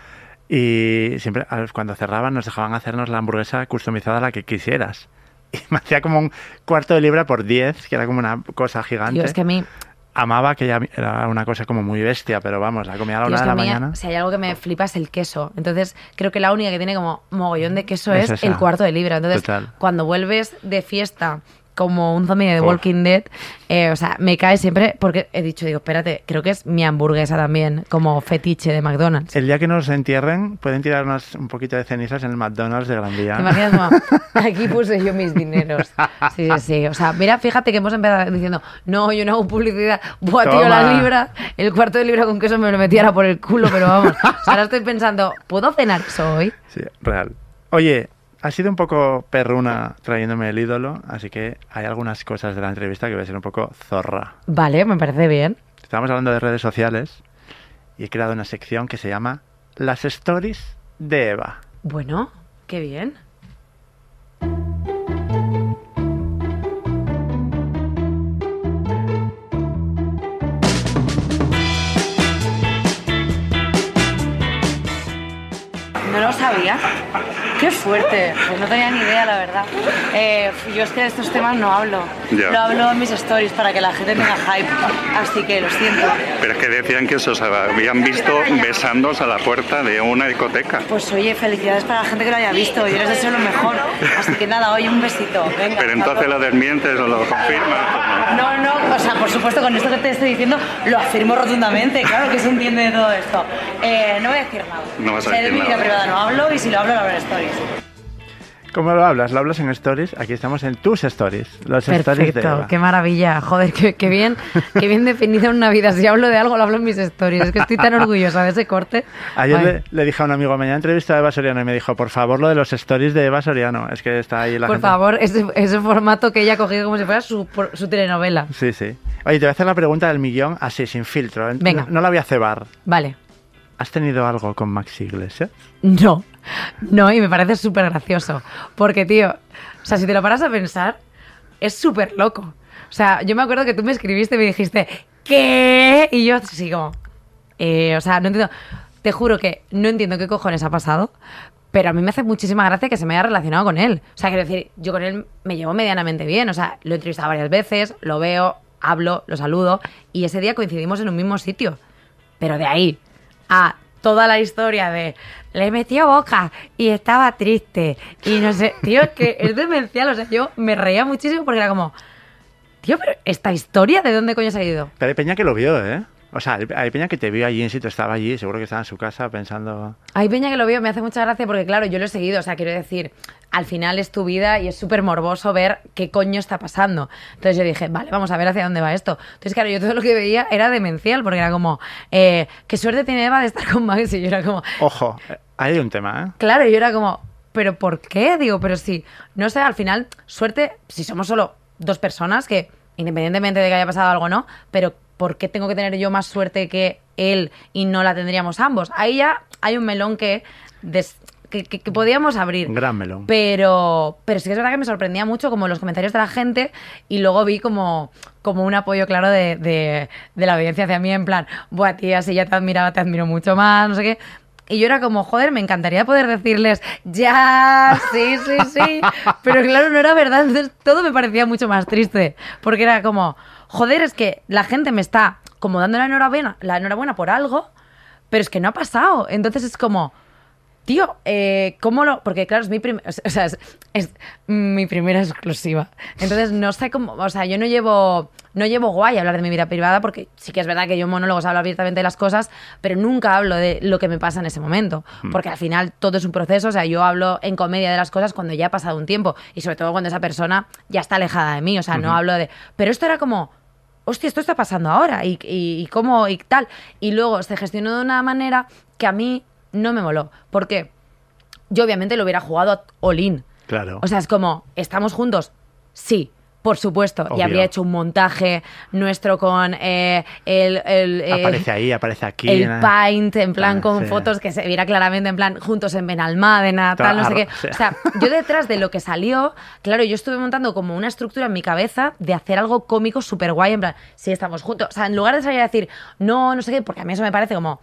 [SPEAKER 4] Y siempre, cuando cerraban, nos dejaban hacernos la hamburguesa customizada la que quisieras. Y me hacía como un cuarto de libra por 10, que era como una cosa gigante.
[SPEAKER 3] Tío, es que a mí.
[SPEAKER 4] Amaba que ya era una cosa como muy bestia, pero vamos, la comía a la
[SPEAKER 3] Tío,
[SPEAKER 4] una de la
[SPEAKER 3] a mí,
[SPEAKER 4] mañana.
[SPEAKER 3] si hay algo que me flipa es el queso. Entonces, creo que la única que tiene como mogollón de queso
[SPEAKER 4] Es
[SPEAKER 3] es, el cuarto de libra. Entonces,
[SPEAKER 4] Total.
[SPEAKER 3] cuando vuelves de fiesta como un zombie de The
[SPEAKER 4] Uf.
[SPEAKER 3] Walking Dead, eh, o sea, me cae siempre porque he dicho, digo, espérate, creo que es mi hamburguesa también, como fetiche de McDonald's.
[SPEAKER 4] El día que nos entierren, pueden tirarnos un poquito de cenizas en el McDonald's de Gran Vía.
[SPEAKER 3] ¿Te imaginas? Como, aquí puse yo mis dineros. Sí, sí, sí. O sea, mira, fíjate que hemos empezado diciendo, no, yo no hago publicidad. Buah, tío,
[SPEAKER 4] Toma.
[SPEAKER 3] la libra, el cuarto de libra con queso me lo metiera por el culo, pero vamos. O sea, ahora estoy pensando, ¿puedo cenar eso hoy?
[SPEAKER 4] Sí, real. Oye, ha sido un poco perruna trayéndome el ídolo, así que hay algunas cosas de la entrevista que voy a ser un poco zorra.
[SPEAKER 3] Vale, me parece bien.
[SPEAKER 4] Estamos hablando de redes sociales y he creado una sección que se llama Las Stories de Eva.
[SPEAKER 3] Bueno, qué bien. No lo sabía. Qué fuerte, pues no tenía ni idea, la verdad. Eh, yo es que de estos temas no hablo.
[SPEAKER 9] Ya.
[SPEAKER 3] Lo hablo en mis stories para que la gente tenga hype. Así que lo siento.
[SPEAKER 9] Pero es que decían que os habían visto besándoos a la puerta de una discoteca.
[SPEAKER 3] Pues oye, felicidades para la gente que lo haya visto. Yo les deseo lo mejor. Así que nada, hoy un besito. Venga.
[SPEAKER 9] Pero entonces lo desmientes o lo confirmas.
[SPEAKER 3] No, no, o sea, por supuesto, con esto que te estoy diciendo, lo afirmo rotundamente. Claro que se entiende de todo esto. Eh, no voy a decir nada.
[SPEAKER 9] No vas a
[SPEAKER 3] Sé de
[SPEAKER 9] decir
[SPEAKER 3] mi vida
[SPEAKER 9] nada.
[SPEAKER 3] privada no hablo y si lo hablo, lo hablo en stories.
[SPEAKER 4] ¿Cómo lo hablas? ¿Lo hablas en stories? Aquí estamos en tus stories. Los stories de
[SPEAKER 3] Perfecto,
[SPEAKER 4] Eva.
[SPEAKER 3] qué maravilla. Joder, qué, qué bien, qué bien definido en una vida. Si hablo de algo, lo hablo en mis stories. Es que estoy tan orgullosa de ese corte.
[SPEAKER 4] Ayer
[SPEAKER 3] Ay.
[SPEAKER 4] le, le dije a un amigo, mañana entrevista a Eva Soriano y me dijo, por favor, lo de los stories de Eva Soriano. Es que está ahí la
[SPEAKER 3] Por
[SPEAKER 4] gente.
[SPEAKER 3] favor, ese, ese formato que ella ha cogido como si fuera su, por- su telenovela.
[SPEAKER 4] Sí, sí. Oye, te voy a hacer la pregunta del millón así, sin filtro. ¿eh?
[SPEAKER 3] Venga.
[SPEAKER 4] No, no la voy a cebar.
[SPEAKER 3] Vale.
[SPEAKER 4] ¿Has tenido algo con Maxi Iglesias?
[SPEAKER 3] No, no, y me parece súper gracioso. Porque, tío, o sea, si te lo paras a pensar, es súper loco. O sea, yo me acuerdo que tú me escribiste y me dijiste, ¿qué? Y yo como, eh, o sea, no entiendo. Te juro que no entiendo qué cojones ha pasado, pero a mí me hace muchísima gracia que se me haya relacionado con él. O sea, quiero decir, yo con él me llevo medianamente bien. O sea, lo he entrevistado varias veces, lo veo, hablo, lo saludo, y ese día coincidimos en un mismo sitio. Pero de ahí a toda la historia de le metió boca y estaba triste y no sé, tío, es que es demencial, o sea, yo me reía muchísimo porque era como, tío, pero esta historia de dónde coño ha salido?
[SPEAKER 4] Pero hay peña que lo vio, ¿eh? O sea, hay peña que te vio allí en sitio, estaba allí, seguro que estaba en su casa pensando...
[SPEAKER 3] Hay peña que lo veo, me hace mucha gracia porque, claro, yo lo he seguido. O sea, quiero decir, al final es tu vida y es súper morboso ver qué coño está pasando. Entonces yo dije, vale, vamos a ver hacia dónde va esto. Entonces, claro, yo todo lo que veía era demencial porque era como, eh, qué suerte tiene Eva de estar con Max. Y yo era como,
[SPEAKER 4] Ojo, ahí hay un tema, ¿eh?
[SPEAKER 3] Claro, yo era como, ¿pero por qué? Digo, pero sí, no sé, al final, suerte, si somos solo dos personas, que independientemente de que haya pasado algo o no, pero ¿por qué tengo que tener yo más suerte que él y no la tendríamos ambos? Ahí ya hay un melón que, des- que, que- que podíamos abrir.
[SPEAKER 4] Gran melón.
[SPEAKER 3] Pero, pero sí que es verdad que me sorprendía mucho como los comentarios de la gente y luego vi como, como un apoyo claro de, de- de la audiencia hacia mí en plan, buah tía, si ya te admiraba, te admiro mucho más, no sé qué. Y yo era como, joder, me encantaría poder decirles, ya, sí, sí, sí. Pero claro, no era verdad. Entonces todo me parecía mucho más triste. Porque era como, joder, es que la gente me está como dando la enhorabuena, la enhorabuena por algo, pero es que no ha pasado. Entonces es como, Tío, eh, ¿cómo lo...? Porque claro, es mi, prim- o sea, es, es mi primera exclusiva. Entonces, no sé cómo... O sea, yo no llevo, no llevo guay hablar de mi vida privada porque sí que es verdad que yo en monólogos hablo abiertamente de las cosas, pero nunca hablo de lo que me pasa en ese momento. Porque al final todo es un proceso. O sea, yo hablo en comedia de las cosas cuando ya ha pasado un tiempo y sobre todo cuando esa persona ya está alejada de mí. O sea, no hablo de... Pero esto era como hostia, esto está pasando ahora y, y, y cómo y tal. Y luego se gestionó de una manera que a mí no me moló. ¿Por qué? Yo obviamente lo hubiera jugado a all-in.
[SPEAKER 4] Claro.
[SPEAKER 3] O sea, es como, ¿estamos juntos? Sí. Por supuesto, y habría hecho un montaje nuestro con eh, el, el, eh,
[SPEAKER 4] aparece ahí, aparece aquí.
[SPEAKER 3] el
[SPEAKER 4] ¿no?
[SPEAKER 3] paint, en plan
[SPEAKER 4] Ah,
[SPEAKER 3] con
[SPEAKER 4] sí.
[SPEAKER 3] fotos que se viera claramente en plan juntos en Benalmádena, tal, no sé qué.
[SPEAKER 4] sí.
[SPEAKER 3] O sea, yo detrás de lo que salió, claro, yo estuve montando como una estructura en mi cabeza de hacer algo cómico súper guay, en plan, sí, estamos juntos. O sea, en lugar de salir a decir, no, no sé qué, porque a mí eso me parece como,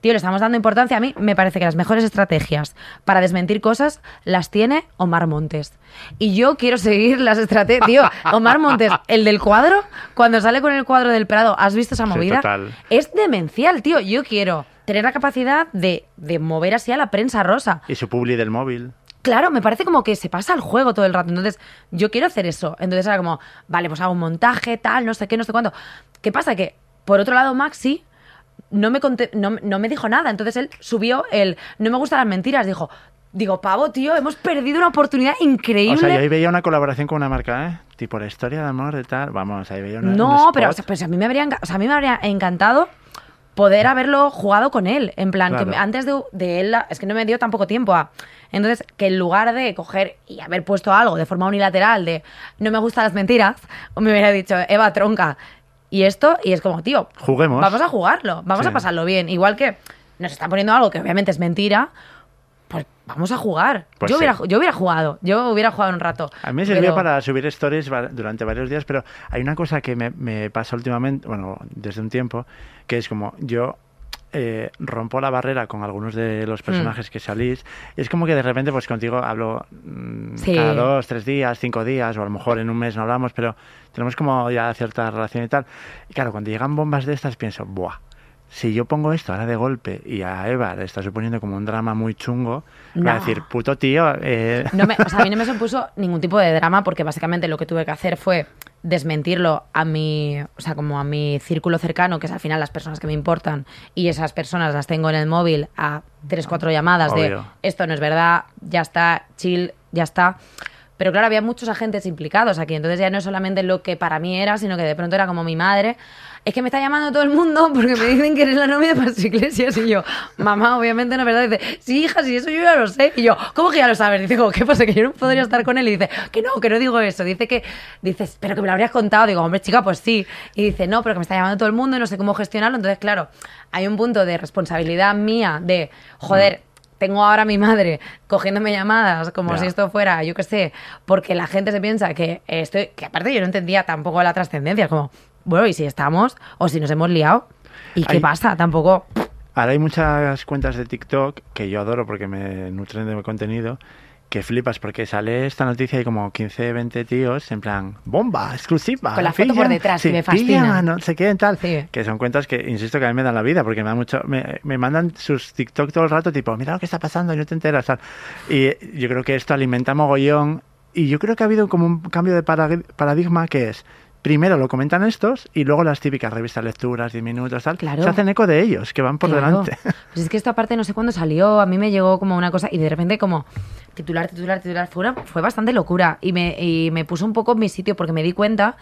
[SPEAKER 3] tío, le estamos dando importancia. A mí me parece que las mejores estrategias para desmentir cosas las tiene Omar Montes. Y yo quiero seguir las estrategias. Tío, Omar Montes, el del cuadro, cuando sale con el cuadro del Prado, ¿has visto esa
[SPEAKER 4] Sí,
[SPEAKER 3] movida?
[SPEAKER 4] total.
[SPEAKER 3] Es demencial, tío. Yo quiero tener la capacidad de, de mover así a la prensa rosa.
[SPEAKER 4] Y su publi del móvil.
[SPEAKER 3] Claro, me parece como que se pasa el juego todo el rato. Entonces, yo quiero hacer eso. Entonces era como, vale, pues hago un montaje, tal, no sé qué, no sé cuánto. ¿Qué pasa? Que, por otro lado, Maxi no me, no, no me dijo nada. Entonces él subió el, no me gustan las mentiras. Dijo, digo, pavo, tío, hemos perdido una oportunidad increíble.
[SPEAKER 4] O sea, yo ahí veía una colaboración con una marca, ¿eh? Tipo la historia de amor de tal. Vamos, ahí veía una.
[SPEAKER 3] No, pero o
[SPEAKER 4] spot.
[SPEAKER 3] sea, pues a mí me habría, enca- o sea, a mí me habría encantado poder haberlo jugado con él. En plan, que
[SPEAKER 4] Claro.
[SPEAKER 3] antes de, de él, es que no me dio tampoco tiempo a. Entonces, que en lugar de coger y haber puesto algo de forma unilateral de no me gustan las mentiras, me hubiera dicho, Eva, tronca. Y esto, y es como, tío,
[SPEAKER 4] Juguemos.
[SPEAKER 3] vamos a jugarlo, vamos
[SPEAKER 4] Sí.
[SPEAKER 3] a pasarlo bien. Igual que nos están poniendo algo que obviamente es mentira, pues vamos a jugar.
[SPEAKER 4] Pues
[SPEAKER 3] yo,
[SPEAKER 4] sí.
[SPEAKER 3] hubiera, yo hubiera jugado, yo hubiera jugado un rato.
[SPEAKER 4] A mí me sirvió
[SPEAKER 3] pero-
[SPEAKER 4] para subir stories durante varios días, pero hay una cosa que me, me pasa últimamente, bueno, desde un tiempo, que es como yo eh, rompo la barrera con algunos de los personajes que salís. Es como que de repente, pues contigo hablo mm,
[SPEAKER 3] Sí.
[SPEAKER 4] cada dos, tres días, cinco días, o a lo mejor en un mes no hablamos, pero tenemos como ya cierta relación y tal. Y claro, cuando llegan bombas de estas, pienso, ¡buah! Si yo pongo esto ahora de golpe y a Eva le está suponiendo como un drama muy chungo, va a
[SPEAKER 3] No.
[SPEAKER 4] decir, puto tío, eh,
[SPEAKER 3] No me, o sea, a mí no me supuso ningún tipo de drama porque básicamente lo que tuve que hacer fue desmentirlo a mi, o sea, como a mi círculo cercano, que es al final las personas que me importan, y esas personas las tengo en el móvil a tres, cuatro llamadas de esto no es verdad, ya está, chill, ya está. Pero claro, había muchos agentes implicados aquí, entonces ya no es solamente lo que para mí era, sino que de pronto era como mi madre. Es que me está llamando todo el mundo porque me dicen que eres la novia de Paz Iglesias. Y yo, mamá, obviamente no es verdad. Dice, sí, hija, sí, eso yo ya lo sé. Y yo, ¿cómo que ya lo sabes? Dice, "Jo, ¿qué pasa? Que yo no podría estar con él. Y dice, que no, que no digo eso. Dice que, dices, pero que me lo habrías contado. Digo, hombre, chica, pues sí. Y dice, no, pero que me está llamando todo el mundo y no sé cómo gestionarlo. Entonces, claro, hay un punto de responsabilidad mía de, joder, tengo ahora a mi madre cogiéndome llamadas como si esto fuera, yo qué sé, porque la gente se piensa que estoy, que aparte yo no entendía tampoco la trascendencia, como, bueno, ¿y si estamos? ¿O si nos hemos liado? ¿Y qué
[SPEAKER 4] Hay-
[SPEAKER 3] pasa? Tampoco...
[SPEAKER 4] Ahora hay muchas cuentas de TikTok que yo adoro porque me nutren de mi contenido que flipas porque sale esta noticia y como 15, 20 tíos en plan bomba, exclusiva.
[SPEAKER 3] Con la foto por detrás, que me fascina.
[SPEAKER 4] pillan, no sé qué, tal.
[SPEAKER 3] Sí.
[SPEAKER 4] Que son cuentas que, insisto, que a mí me dan la vida porque me dan mucho, me, me mandan sus TikTok todo el rato tipo, mira lo que está pasando y no te enteras. tal. Y yo creo que esto alimenta mogollón y yo creo que ha habido como un cambio de paradigma que es... Primero lo comentan estos y luego las típicas revistas lecturas, 10 minutos, tal.
[SPEAKER 3] Claro.
[SPEAKER 4] Se hacen eco de ellos, que van por
[SPEAKER 3] Claro.
[SPEAKER 4] delante.
[SPEAKER 3] Pues es que esto aparte no sé cuándo salió, a mí me llegó como una cosa y de repente como titular, titular, titular, fue, una- fue bastante locura y me, y me puso un poco en mi sitio porque me di cuenta,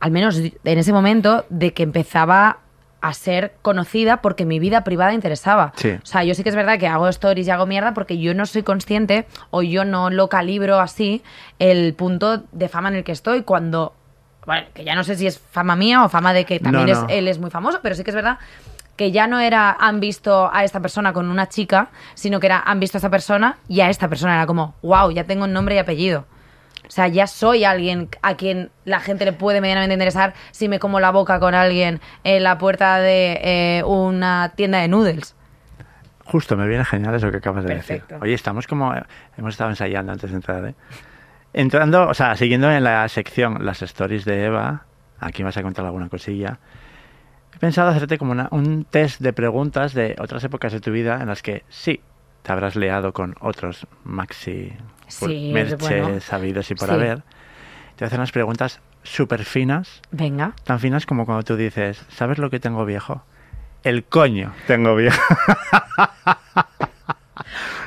[SPEAKER 3] al menos en ese momento, de que empezaba a ser conocida porque mi vida privada interesaba.
[SPEAKER 4] Sí.
[SPEAKER 3] O sea, yo sí que es verdad que hago stories y hago mierda porque yo no soy consciente o yo no lo calibro así el punto de fama en el que estoy cuando... Bueno, que ya no sé si es fama mía o fama de que también
[SPEAKER 4] No,
[SPEAKER 3] es,
[SPEAKER 4] no.
[SPEAKER 3] él es muy famoso, pero sí que es verdad que ya no era han visto a esta persona con una chica, sino que era han visto a esta persona y a esta persona. Era como, wow, ya tengo nombre y apellido. O sea, ya soy alguien a quien la gente le puede medianamente interesar si me como la boca con alguien en la puerta de eh, una tienda de noodles.
[SPEAKER 4] Justo, me viene genial eso que acabas de
[SPEAKER 3] Perfecto.
[SPEAKER 4] decir. Oye, estamos como... Hemos estado ensayando antes de entrar, ¿eh? Entrando, o sea, siguiendo en la sección las stories de Eva, aquí vas a contar alguna cosilla. He pensado hacerte como una- un test de preguntas de otras épocas de tu vida en las que sí, te habrás leado con otros maxi
[SPEAKER 3] Sí,
[SPEAKER 4] merches
[SPEAKER 3] bueno.
[SPEAKER 4] sabidos y por
[SPEAKER 3] Sí.
[SPEAKER 4] haber. Te hacer unas preguntas súper finas,
[SPEAKER 3] Venga.
[SPEAKER 4] tan finas como cuando tú dices, ¿sabes lo que tengo viejo? El coño tengo viejo.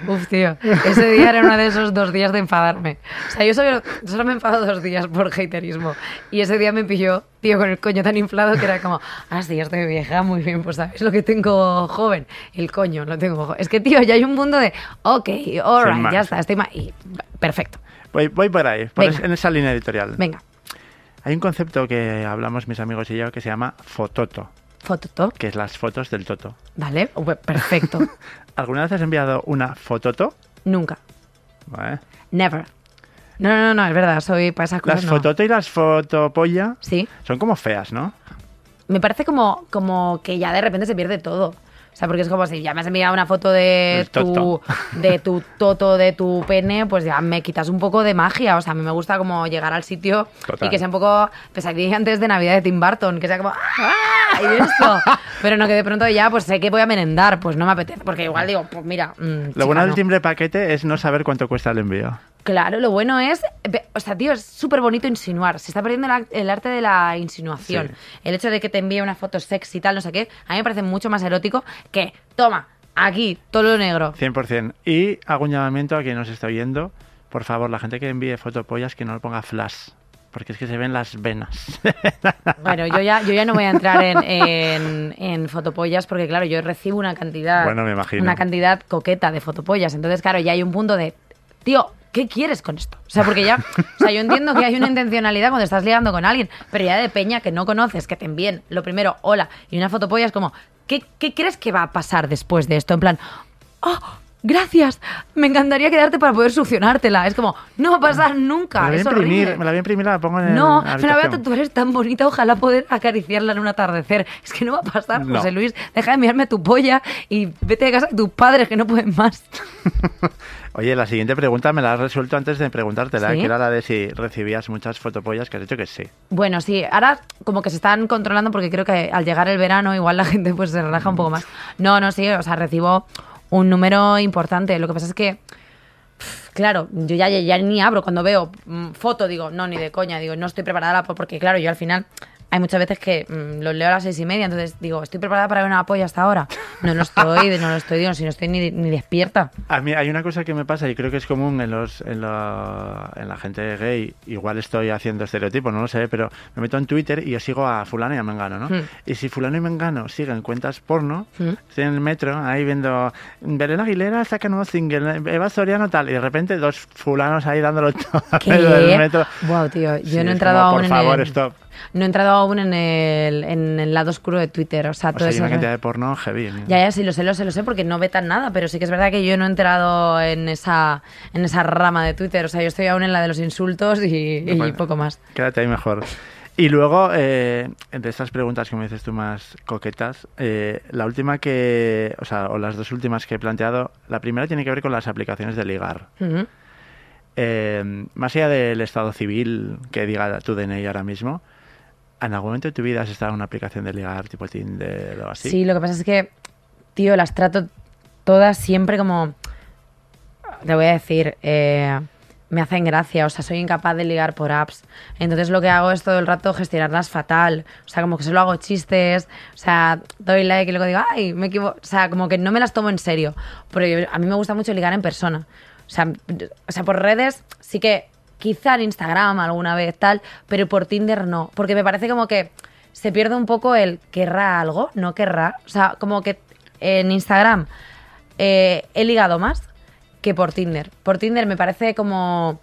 [SPEAKER 3] Uf, tío. Ese día era uno de esos dos días de enfadarme. O sea, yo solo, solo me enfado dos días por haterismo. Y ese día me pilló, tío, con el coño tan inflado que era como, ah, sí, ya estoy vieja, muy bien, pues sabes lo que tengo joven. El coño, lo tengo joven. Es que, tío, ya hay un mundo de, ok, alright, ya está, estoy mal. Y perfecto.
[SPEAKER 4] Voy, voy por ahí, por es- en esa línea editorial.
[SPEAKER 3] Venga,
[SPEAKER 4] Hay un concepto que hablamos mis amigos y yo que se llama fototo,
[SPEAKER 3] fototo.
[SPEAKER 4] que es las fotos del toto.
[SPEAKER 3] Vale, Uf, perfecto.
[SPEAKER 4] ¿Alguna vez has enviado una fototo?
[SPEAKER 3] Nunca.
[SPEAKER 4] Vale.
[SPEAKER 3] Never. No, no, no, es verdad, soy para esas cosas.
[SPEAKER 4] Las
[SPEAKER 3] no.
[SPEAKER 4] fototo y las fotopolla
[SPEAKER 3] Sí.
[SPEAKER 4] son como feas, ¿no?
[SPEAKER 3] me parece como, como que ya de repente se pierde todo. Sea, porque es como si ya me has enviado una foto de tu,
[SPEAKER 4] toto.
[SPEAKER 3] de tu toto, de tu pene, pues ya me quitas un poco de magia. O sea, a mí me gusta como llegar al sitio
[SPEAKER 4] Total.
[SPEAKER 3] y que sea un poco pesadilla antes de Navidad de Tim Burton, que sea como ¡ah! y esto. Pero no que de pronto ya, pues sé que voy a merendar, pues no me apetece. Porque igual digo, pues mira, mm,
[SPEAKER 4] Lo
[SPEAKER 3] chica,
[SPEAKER 4] bueno del
[SPEAKER 3] no.
[SPEAKER 4] timbre paquete es no saber cuánto cuesta el envío.
[SPEAKER 3] Claro, lo bueno es, o sea, tío, es súper bonito insinuar. Se está perdiendo el, arte de la insinuación.
[SPEAKER 4] Sí.
[SPEAKER 3] El hecho de que te envíe una foto sexy y tal, no sé qué, a mí me parece mucho más erótico que, toma, aquí, todo lo negro.
[SPEAKER 4] 100%. Y hago un llamamiento a quien nos está oyendo. Por favor, la gente que envíe fotopollas que no le ponga flash. Porque es que se ven las venas.
[SPEAKER 3] Bueno, yo ya, yo ya no voy a entrar en, en, en fotopollas porque, claro, yo recibo una cantidad,
[SPEAKER 4] Bueno, me imagino.
[SPEAKER 3] una cantidad coqueta de fotopollas. Entonces, claro, ya hay un punto de, tío, ¿qué quieres con esto? O sea, porque ya, o sea, yo entiendo que hay una intencionalidad cuando estás ligando con alguien, pero ya de peña que no conoces, que te envíen lo primero, hola, y una fotopolla es como, ¿qué, qué crees que va a pasar después de esto? En plan, oh, gracias, me encantaría quedarte para poder succionártela. Es como, no va a pasar nunca.
[SPEAKER 4] Me la voy a imprimir, me la voy a imprimir la pongo en el-
[SPEAKER 3] No,
[SPEAKER 4] la
[SPEAKER 3] me la voy a tatuar, es tan bonita, ojalá poder acariciarla en un atardecer. Es que no va a pasar,
[SPEAKER 4] No.
[SPEAKER 3] José Luis. Deja de mirarme tu polla y vete de casa de tus padres que no pueden más.
[SPEAKER 4] Oye, la siguiente pregunta me la has resuelto antes de preguntártela,
[SPEAKER 3] ¿Sí?
[SPEAKER 4] que era la de si recibías muchas fotopollas, que has dicho que sí.
[SPEAKER 3] Bueno, sí, ahora como que se están controlando porque creo que al llegar el verano igual la gente pues se relaja un poco más. No, no, sí, o sea, recibo un número importante. Lo que pasa es que, claro, yo ya, ni abro cuando veo mm, foto, digo, no, ni de coña, digo, no estoy preparada po- porque, claro, yo al final hay muchas veces que mm, los leo a las seis y media, entonces digo, ¿estoy preparada para ver una polla hasta ahora? No, no estoy, no lo estoy, digo, si no estoy ni, ni despierta.
[SPEAKER 4] A mí hay una cosa que me pasa y creo que es común en los en la, en la gente gay. Igual estoy haciendo estereotipos, no lo sé, pero me meto en Twitter y yo sigo a fulano y a mengano, ¿no?
[SPEAKER 3] Hmm.
[SPEAKER 4] Y si fulano y mengano siguen cuentas porno,
[SPEAKER 3] Hmm.
[SPEAKER 4] estoy en el metro ahí viendo Belén Aguilera saca nuevo single, Eva Soriano tal, y de repente dos fulanos ahí dándolo todo en el metro.
[SPEAKER 3] Wow, tío, yo
[SPEAKER 4] Sí,
[SPEAKER 3] no he entrado
[SPEAKER 4] como,
[SPEAKER 3] aún
[SPEAKER 4] por
[SPEAKER 3] en
[SPEAKER 4] favor,
[SPEAKER 3] el...
[SPEAKER 4] stop.
[SPEAKER 3] No he entrado aún en el, en el lado oscuro de Twitter, o sea,
[SPEAKER 4] O
[SPEAKER 3] todo
[SPEAKER 4] sea, hay
[SPEAKER 3] eso...
[SPEAKER 4] una cantidad de porno heavy. ¿no?
[SPEAKER 3] Ya, ya, sí, lo sé, lo sé, lo sé, porque no vetan nada, pero sí que es verdad que yo no he entrado en esa, en esa rama de Twitter. O sea, yo estoy aún en la de los insultos y, y
[SPEAKER 4] Bueno.
[SPEAKER 3] poco más.
[SPEAKER 4] Quédate ahí mejor. Y luego, eh, entre estas preguntas que me dices tú más coquetas, eh, la última que, o sea, o las dos últimas que he planteado, la primera tiene que ver con las aplicaciones de ligar. Eh, más allá del estado civil que diga tu DNI ahora mismo, ¿en algún momento de tu vida has estado en una aplicación de ligar tipo Tinder o así?
[SPEAKER 3] Sí, lo que pasa es que, tío, las trato todas siempre como. Te voy a decir, eh, me hacen gracia, o sea, soy incapaz de ligar por apps. Entonces lo que hago es todo el rato gestionarlas fatal. O sea, como que solo hago chistes, o sea, doy like y luego digo, ay, me equivoco. O sea, como que no me las tomo en serio. Porque a mí me gusta mucho ligar en persona. O sea, o sea, por redes sí que quizá en Instagram alguna vez tal, pero por Tinder no. Porque me parece como que se pierde un poco el querrá algo, no querrá. O sea, como que en Instagram eh, he ligado más que por Tinder. Por Tinder me parece como.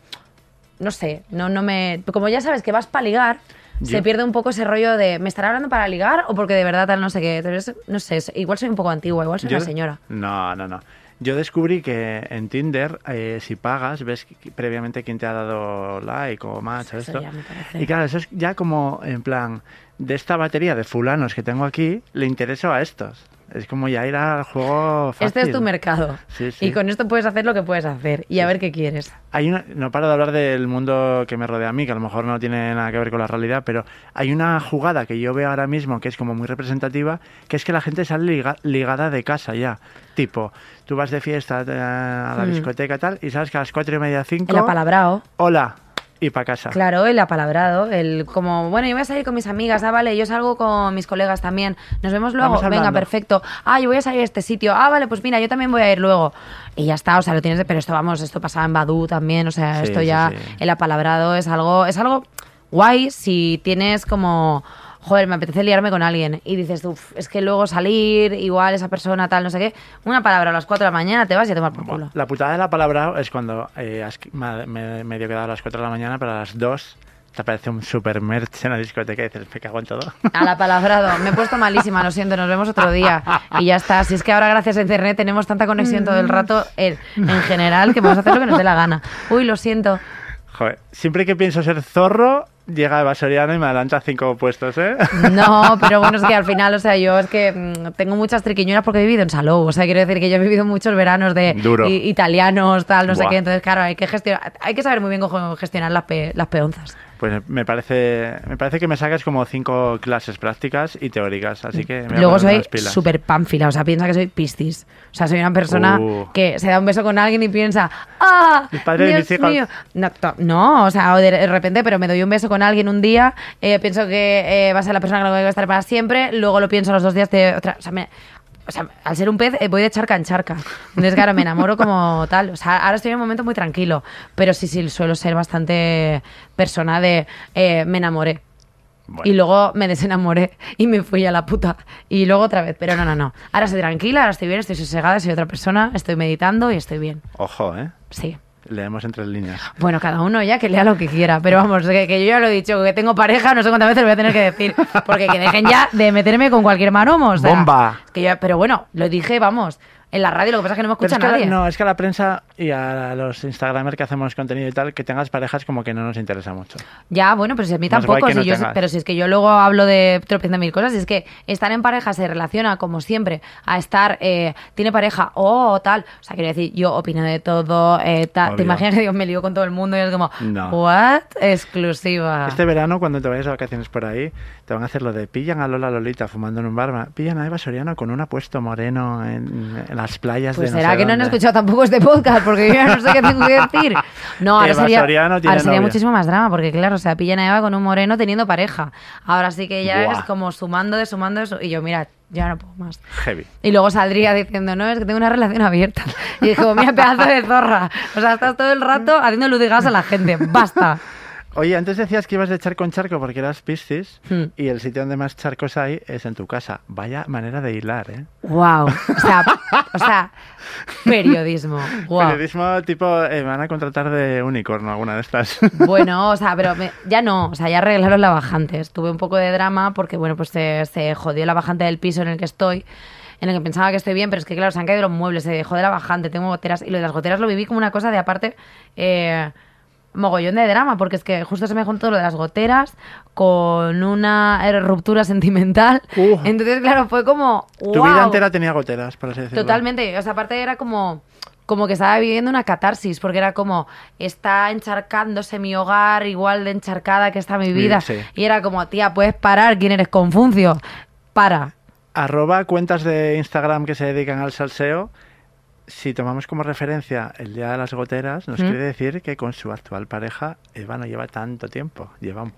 [SPEAKER 3] No sé, no, no me. Como ya sabes que vas para ligar, se pierde un poco ese rollo de ¿me estará hablando para ligar o porque de verdad tal no sé qué? No sé, igual soy un poco antigua, igual soy
[SPEAKER 4] Yo-
[SPEAKER 3] una señora.
[SPEAKER 4] No, no, no. Yo descubrí que en Tinder, eh, si pagas, ves previamente quién te ha dado like o match o
[SPEAKER 3] Eso
[SPEAKER 4] esto. Y claro, eso es ya como en plan, de esta batería de fulanos que tengo aquí, le intereso a estos. Es como ya ir al juego fácil.
[SPEAKER 3] Este es tu mercado.
[SPEAKER 4] Sí, sí.
[SPEAKER 3] Y con esto puedes hacer lo que puedes hacer y a ver qué quieres.
[SPEAKER 4] Hay una, no paro de hablar del mundo que me rodea a mí, que a lo mejor no tiene nada que ver con la realidad, pero hay una jugada que yo veo ahora mismo que es como muy representativa, que es que la gente sale liga- ligada de casa ya. Tipo, tú vas de fiesta eh, a la
[SPEAKER 3] Mm.
[SPEAKER 4] discoteca tal, y sabes que a las cuatro y media, cinco...
[SPEAKER 3] El apalabrado.
[SPEAKER 4] Hola, y para casa.
[SPEAKER 3] Claro, el apalabrado, el como, bueno, yo voy a salir con mis amigas, ah, vale, yo salgo con mis colegas también, nos vemos luego, venga, perfecto, ah, yo voy a salir a este sitio, ah, vale, pues mira, yo también voy a ir luego. Y ya está, o sea, lo tienes, de- pero esto, vamos, esto pasaba en Badu también, o sea,
[SPEAKER 4] Sí,
[SPEAKER 3] esto
[SPEAKER 4] sí,
[SPEAKER 3] ya,
[SPEAKER 4] sí.
[SPEAKER 3] el apalabrado es algo, es algo guay si tienes como... Joder, me apetece liarme con alguien. Y dices, uff, es que luego salir, igual esa persona, tal, no sé qué. Una palabra a las 4 de la mañana te vas y a tomar por culo.
[SPEAKER 4] La putada de la palabra es cuando eh, has me, me- medio quedado a las 4 de la mañana, pero a las 2 te aparece un super merch en la discoteca y dices, me cago en todo.
[SPEAKER 3] A la palabrado. Me he puesto malísima, lo siento, nos vemos otro día. Y ya está. Si es que ahora gracias a internet tenemos tanta conexión todo el rato en, en general que a hacer lo que nos dé la gana. Uy, lo siento.
[SPEAKER 4] Joder, siempre que pienso ser zorro, llega Eva Soriano y me adelanta cinco puestos, ¿eh?
[SPEAKER 3] No, pero bueno, es que al final, o sea, yo es que mm, tengo muchas triquiñuelas porque he vivido en Salou. O sea, quiero decir que yo he vivido muchos veranos de
[SPEAKER 4] Duro.
[SPEAKER 3] italianos, tal, no sé qué. Entonces, claro, hay que gestionar, hay que saber muy bien cómo gestionar las, pe- las peonzas.
[SPEAKER 4] Pues me parece, me parece que me sacas como cinco clases prácticas y teóricas, así que me
[SPEAKER 3] Luego soy súper pánfila, o sea, piensa que soy pistis. O sea, soy una persona
[SPEAKER 4] Uh.
[SPEAKER 3] que se da un beso con alguien y piensa, ¡ah!
[SPEAKER 4] De
[SPEAKER 3] Dios
[SPEAKER 4] mis hijos".
[SPEAKER 3] mío! No, no, o sea, de repente, pero me doy un beso con alguien un día, eh, pienso que eh, va a ser la persona con la que voy a estar para siempre, luego lo pienso los dos días de otra. O sea, me- o sea, al ser un pez eh, voy de charca en charca. Entonces, claro, me enamoro como tal. O sea, ahora estoy en un momento muy tranquilo, pero sí, sí, suelo ser bastante persona de eh, me enamoré.
[SPEAKER 4] Bueno.
[SPEAKER 3] Y luego me desenamoré y me fui a la puta. Y luego otra vez. Pero no, no, no. Ahora estoy tranquila, ahora estoy bien, estoy sosegada, soy otra persona, estoy meditando y estoy bien.
[SPEAKER 4] Ojo, ¿eh?
[SPEAKER 3] Sí.
[SPEAKER 4] Leemos entre líneas.
[SPEAKER 3] Bueno, cada uno ya que lea lo que quiera. Pero vamos, que, que yo ya lo he dicho, que tengo pareja, no sé cuántas veces lo voy a tener que decir. Porque que dejen ya de meterme con cualquier maromo. o sea,
[SPEAKER 4] ¡Bomba!
[SPEAKER 3] Que yo, pero bueno, lo dije, vamos. en la radio, lo que pasa es que no me
[SPEAKER 4] Pero
[SPEAKER 3] escucha
[SPEAKER 4] es que la-
[SPEAKER 3] nadie.
[SPEAKER 4] no, es que la prensa y a los Instagramers que hacemos contenido y tal, que tengas parejas como que no nos interesa mucho.
[SPEAKER 3] Ya, bueno, pero si a mí
[SPEAKER 4] Más
[SPEAKER 3] tampoco, si
[SPEAKER 4] no
[SPEAKER 3] yo- pero si es que yo luego hablo de tropecientas mil cosas, es que estar en pareja se relaciona, como siempre, a estar, eh, tiene pareja o tal. O sea, quiero decir, yo opino de todo, eh, tal. ¿Te imaginas que yo me lío con todo el mundo y es como,
[SPEAKER 4] No.
[SPEAKER 3] ¿what? Exclusiva.
[SPEAKER 4] Este verano, cuando te vayas de vacaciones por ahí, te van a hacer lo de pillan a Lola Lolita fumando en un bar, ma- pillan a Eva Soriano con un apuesto moreno en, en las playas
[SPEAKER 3] Pues
[SPEAKER 4] de
[SPEAKER 3] será
[SPEAKER 4] sé
[SPEAKER 3] que no han escuchado tampoco este podcast, porque yo ya no sé qué tengo que decir. No, ahora
[SPEAKER 4] Eva
[SPEAKER 3] sería, ahora sería
[SPEAKER 4] novia.
[SPEAKER 3] muchísimo más drama, porque claro, o sea, pillan a Eva con un moreno teniendo pareja. Ahora sí que ya
[SPEAKER 4] Buah.
[SPEAKER 3] es como sumando de sumando de su- Y yo, mira, ya no puedo más.
[SPEAKER 4] Heavy.
[SPEAKER 3] Y luego saldría diciendo, no, es que tengo una relación abierta. Y dijo, mira, pedazo de zorra. O sea, estás todo el rato haciendo luz de gas a la gente. Basta.
[SPEAKER 4] Oye, antes decías que ibas de charco en charco porque eras Piscis
[SPEAKER 3] Hmm.
[SPEAKER 4] y el sitio donde más charcos hay es en tu casa. Vaya manera de hilar, ¿eh?
[SPEAKER 3] Wow. O sea, o sea periodismo. Wow.
[SPEAKER 4] Periodismo tipo, eh, me van a contratar de unicornio alguna de estas.
[SPEAKER 3] Bueno, o sea, pero me- ya no, o sea, ya arreglaron la bajante. Tuve un poco de drama porque, bueno, pues se, se jodió la bajante del piso en el que estoy, en el que pensaba que estoy bien, pero es que, claro, se han caído los muebles, se jode la bajante, tengo goteras, y lo de las goteras lo viví como una cosa de aparte, eh, mogollón de drama, porque es que justo se me juntó lo de las goteras con una eh, ruptura sentimental.
[SPEAKER 4] Uh.
[SPEAKER 3] Entonces, claro, fue como...
[SPEAKER 4] tu vida entera tenía goteras, por así decirlo.
[SPEAKER 3] Totalmente, o sea, aparte era como como que estaba viviendo una catarsis, porque era como, está encharcándose mi hogar igual de encharcada que está mi vida.
[SPEAKER 4] sí.
[SPEAKER 3] Y era como, tía, puedes parar, ¿quién eres? Confuncio. Para.
[SPEAKER 4] Arroba cuentas de Instagram que se dedican al salseo. Si tomamos como referencia el día de las goteras, nos
[SPEAKER 3] ¿Mm?
[SPEAKER 4] quiere decir que con su actual pareja Eva no lleva tanto tiempo. Lleva un,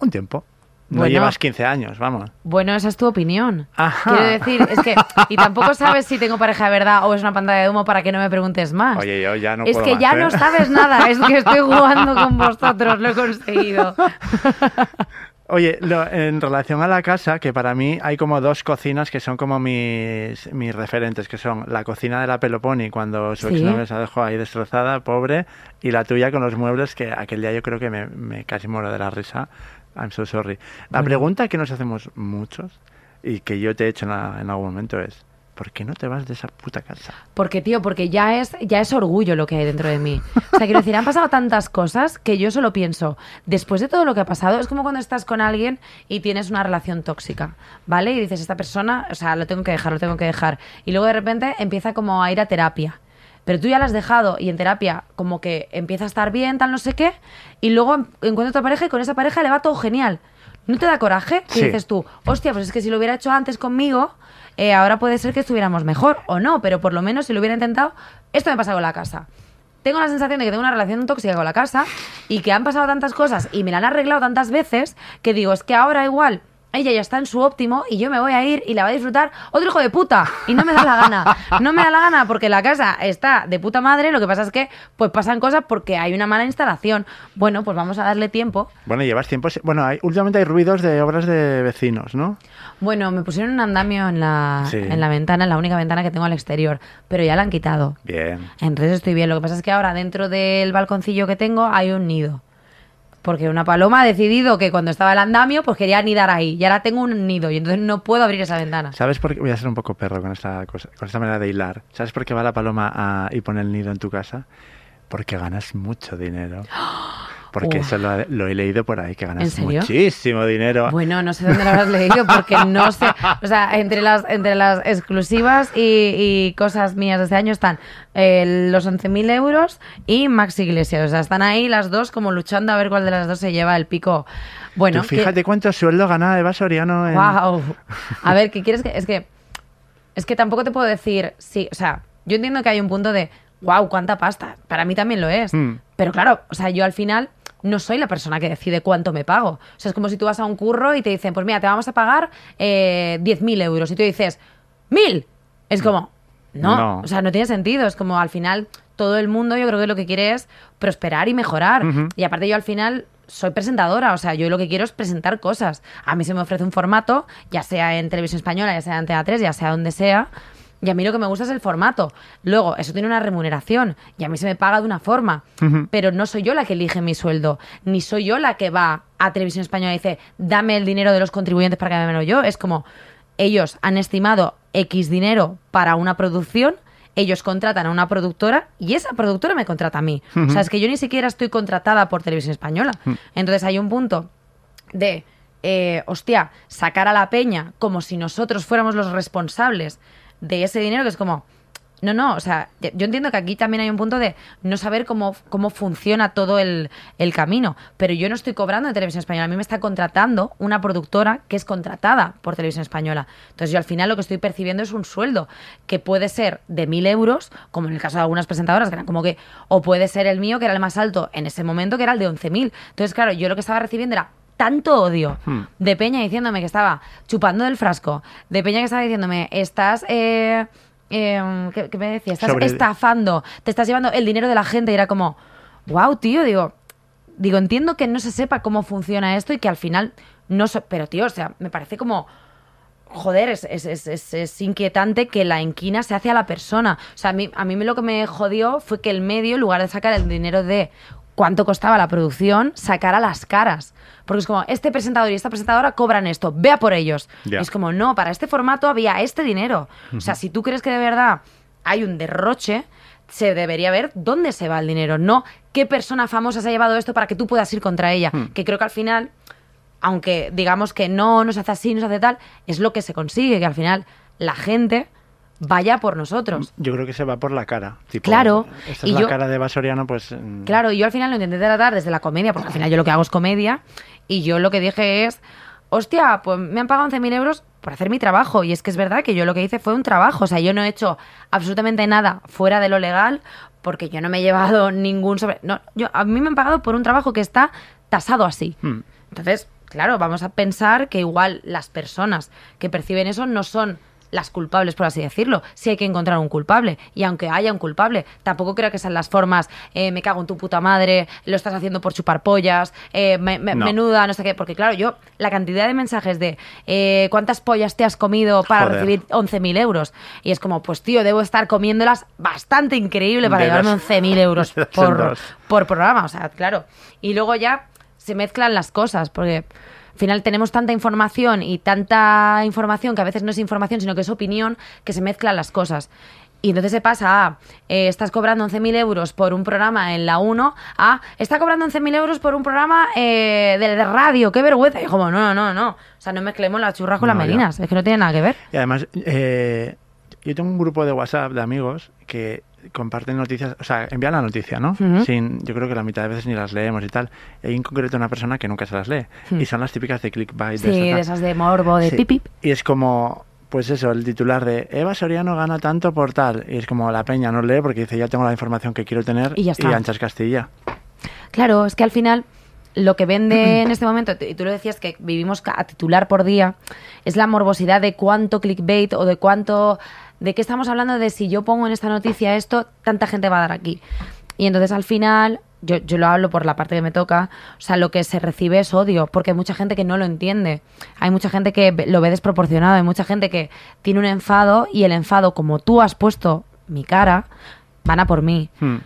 [SPEAKER 4] un tiempo. No
[SPEAKER 3] Bueno.
[SPEAKER 4] llevas 15 años, vamos.
[SPEAKER 3] Bueno, esa es tu opinión.
[SPEAKER 4] Ajá.
[SPEAKER 3] Quiero decir, es que, y tampoco sabes si tengo pareja de verdad o es una pantalla de humo para que no me preguntes más.
[SPEAKER 4] Oye, yo ya no
[SPEAKER 3] es
[SPEAKER 4] puedo
[SPEAKER 3] que
[SPEAKER 4] más,
[SPEAKER 3] ya
[SPEAKER 4] ¿eh?
[SPEAKER 3] no sabes nada, es que estoy jugando con vosotros, lo he conseguido.
[SPEAKER 4] Oye, lo- en relación a la casa, que para mí hay como dos cocinas que son como mis, mis referentes, que son la cocina de la Peloponi, cuando su
[SPEAKER 3] Sí.
[SPEAKER 4] exnovia se la dejó ahí destrozada, pobre, y la tuya con los muebles, que aquel día yo creo que me, me casi muero de la risa. I'm so sorry. La
[SPEAKER 3] Bueno.
[SPEAKER 4] pregunta que nos hacemos muchos, y que yo te he hecho en, la- en algún momento es, ¿por qué no te vas de esa puta casa?
[SPEAKER 3] Porque, tío, porque ya es, ya es orgullo lo que hay dentro de mí. O sea, quiero decir, han pasado tantas cosas que yo solo pienso, después de todo lo que ha pasado, es como cuando estás con alguien y tienes una relación tóxica, ¿vale? Y dices, esta persona, o sea, lo tengo que dejar, lo tengo que dejar. Y luego de repente empieza como a ir a terapia. Pero tú ya la has dejado y en terapia como que empieza a estar bien, tal no sé qué, y luego en- encuentra otra pareja y con esa pareja le va todo genial. ¿No te da coraje?
[SPEAKER 4] Sí.
[SPEAKER 3] dices tú, hostia, pues es que si lo hubiera hecho antes conmigo, eh, ahora puede ser que estuviéramos mejor o no, pero por lo menos si lo hubiera intentado, esto me pasa con la casa. Tengo la sensación de que tengo una relación tóxica con la casa y que han pasado tantas cosas y me la han arreglado tantas veces que digo, es que ahora igual ella ya está en su óptimo y yo me voy a ir y la va a disfrutar otro hijo de puta y no me da la gana. No me da la gana porque la casa está de puta madre, lo que pasa es que pues pasan cosas porque hay una mala instalación. Bueno, pues vamos a darle tiempo.
[SPEAKER 4] Bueno, llevas tiempo... Bueno, hay, últimamente hay ruidos de obras de vecinos, ¿no?
[SPEAKER 3] Bueno, me pusieron un andamio en la,
[SPEAKER 4] Sí.
[SPEAKER 3] en la ventana, en la única ventana que tengo al exterior, pero ya la han quitado.
[SPEAKER 4] Bien.
[SPEAKER 3] Entonces estoy bien. Lo que pasa es que ahora dentro del balconcillo que tengo hay un nido. Porque una paloma ha decidido que cuando estaba el andamio, pues quería anidar ahí. Y ahora tengo un nido y entonces no puedo abrir esa ventana.
[SPEAKER 4] ¿Sabes por qué? Voy a ser un poco perro con esta, cosa, con esta manera de hilar. ¿Sabes por qué va la paloma a- y pone el nido en tu casa? Porque ganas mucho dinero. Porque eso lo, lo he leído por ahí, que ganas muchísimo dinero.
[SPEAKER 3] Bueno, no sé dónde lo habrás leído porque no sé. O sea, entre las, entre las exclusivas y, y cosas mías de este año están eh, los 11.000 euros y Max Iglesias. O sea, están ahí las dos como luchando a ver cuál de las dos se lleva el pico. Bueno,
[SPEAKER 4] Tú fíjate cuánto sueldo gana Eva Soriano en...
[SPEAKER 3] Wow. A ver, ¿qué quieres que.? Es que. Es que tampoco te puedo decir. Sí, o sea, yo entiendo que hay un punto de. Wow, cuánta pasta. Para mí también lo es.
[SPEAKER 4] Mm.
[SPEAKER 3] Pero claro, o sea, yo al final no soy la persona que decide cuánto me pago. O sea, es como si tú vas a un curro y te dicen, pues mira, te vamos a pagar eh, 10.000 euros. Y tú dices, ¿mil? Es como, no,
[SPEAKER 4] No.
[SPEAKER 3] O sea, no tiene sentido. Es como al final todo el mundo yo creo que lo que quiere es prosperar y mejorar. Y aparte yo al final soy presentadora, o sea, yo lo que quiero es presentar cosas. A mí se me ofrece un formato, ya sea en televisión española, ya sea en Antena 3, ya sea donde sea. Y a mí lo que me gusta es el formato. Luego, eso tiene una remuneración y a mí se me paga de una forma. Pero no soy yo la que elige mi sueldo, ni soy yo la que va a televisión española y dice, dame el dinero de los contribuyentes para que me lo yo. Es como, ellos han estimado X dinero para una producción ellos contratan a una productora y esa productora me contrata a mí. O sea, es que yo ni siquiera estoy contratada por Televisión Española. Entonces hay un punto de, eh, hostia, sacar a la peña como si nosotros fuéramos los responsables de ese dinero, que es como, no, no, o sea, yo entiendo que aquí también hay un punto de no saber cómo, cómo funciona todo el, el camino, pero yo no estoy cobrando en Televisión Española, a mí me está contratando una productora que es contratada por Televisión Española. Entonces yo al final lo que estoy percibiendo es un sueldo que puede ser de mil euros, como en el caso de algunas presentadoras, que eran como que, o puede ser el mío, que era el más alto en ese momento, que era el de 11.000. Entonces, claro, yo lo que estaba recibiendo era tanto odio
[SPEAKER 4] Hmm.
[SPEAKER 3] de Peña diciéndome que estaba chupando del frasco, de Peña que estaba diciéndome, estás... Eh, eh, ¿qué, qué me decía? Estás
[SPEAKER 4] Sobre-
[SPEAKER 3] estafando, te estás llevando el dinero de la gente y era como, wow, tío, digo, digo, entiendo que no se sepa cómo funciona esto y que al final no se... Pero, tío, o sea, me parece como... Joder, es, es, es, es- es inquietante que la inquina se hace a la persona. O sea, a mí, a mí lo que me jodió fue que el medio, en lugar de sacar el dinero de cuánto costaba la producción, sacara las caras. Porque es como, este presentador y esta presentadora cobran esto, vea por ellos. Y es como, no, para este formato había este dinero. O sea, si tú crees que de verdad hay un derroche, se debería ver dónde se va el dinero, no qué persona famosa se ha llevado esto para que tú puedas ir contra ella. Que creo que al final, aunque digamos que no, no se hace así, no se hace tal, es lo que se consigue, que al final la gente vaya por nosotros.
[SPEAKER 4] Yo creo que se va por la cara. Tipo,
[SPEAKER 3] Claro,
[SPEAKER 4] Esta
[SPEAKER 3] y
[SPEAKER 4] es la
[SPEAKER 3] yo-
[SPEAKER 4] cara de Basoriano, pues. mm,
[SPEAKER 3] Claro, y yo al final lo intenté tratar desde la comedia, porque al final yo lo que hago es comedia, y yo lo que dije es, hostia, pues me han pagado 11.000 euros por hacer mi trabajo, y es que es verdad que yo lo que hice fue un trabajo, o sea, yo no he hecho absolutamente nada fuera de lo legal, porque yo no me he llevado ningún sobre... No, yo, a mí me han pagado por un trabajo que está tasado así.
[SPEAKER 4] Hmm.
[SPEAKER 3] Entonces, claro, vamos a pensar que igual las personas que perciben eso no son las culpables, por así decirlo. Sí hay que encontrar un culpable. Y aunque haya un culpable, tampoco creo que sean las formas, eh, me cago en tu puta madre, lo estás haciendo por chupar pollas, eh, me- me-
[SPEAKER 4] No.
[SPEAKER 3] menuda, no sé qué. Porque claro, yo, la cantidad de mensajes de eh, cuántas pollas te has comido para
[SPEAKER 4] Joder.
[SPEAKER 3] recibir 11.000 euros. Y es como, pues tío, debo estar comiéndolas bastante increíble para
[SPEAKER 4] De
[SPEAKER 3] llevarme
[SPEAKER 4] dos.
[SPEAKER 3] 11.000 euros por, por programa, o sea, claro. Y luego ya se mezclan las cosas, porque al final tenemos tanta información y tanta información que a veces no es información, sino que es opinión, que se mezclan las cosas. Y entonces se pasa a, eh, estás cobrando 11.000 euros por un programa en la 1, a, está cobrando 11.000 euros por un programa eh, de, de radio, qué vergüenza. Y como, no, no, no, no. O sea, no mezclemos las churras con
[SPEAKER 4] No,
[SPEAKER 3] las
[SPEAKER 4] ya.
[SPEAKER 3] melinas, es que no tiene nada que ver.
[SPEAKER 4] Y además, eh, yo tengo un grupo de WhatsApp de amigos que comparten noticias, o sea, envían la noticia, ¿no? Sin, yo creo que la mitad de veces ni las leemos y tal. Y hay en concreto una persona que nunca se las lee. Y son las típicas de clickbait.
[SPEAKER 3] Hmm. Sí, de
[SPEAKER 4] tal.
[SPEAKER 3] esas de morbo, de
[SPEAKER 4] Sí.
[SPEAKER 3] pipip.
[SPEAKER 4] Y es como, pues eso, el titular de Eva Soriano gana tanto por tal. Y es como la peña no lee porque dice, ya tengo la información que quiero tener
[SPEAKER 3] Y ya está.
[SPEAKER 4] anchas Castilla.
[SPEAKER 3] Claro, es que al final lo que vende en este momento, y tú lo decías que vivimos a titular por día, es la morbosidad de cuánto clickbait o de cuánto... ¿De qué estamos hablando? De si yo pongo en esta noticia esto, tanta gente va a dar aquí. Y entonces al final, yo, yo lo hablo por la parte que me toca, o sea, lo que se recibe es odio, porque hay mucha gente que no lo entiende. Hay mucha gente que lo ve desproporcionado, hay mucha gente que tiene un enfado y el enfado, como tú has puesto mi cara, van a por mí.
[SPEAKER 4] Hmm.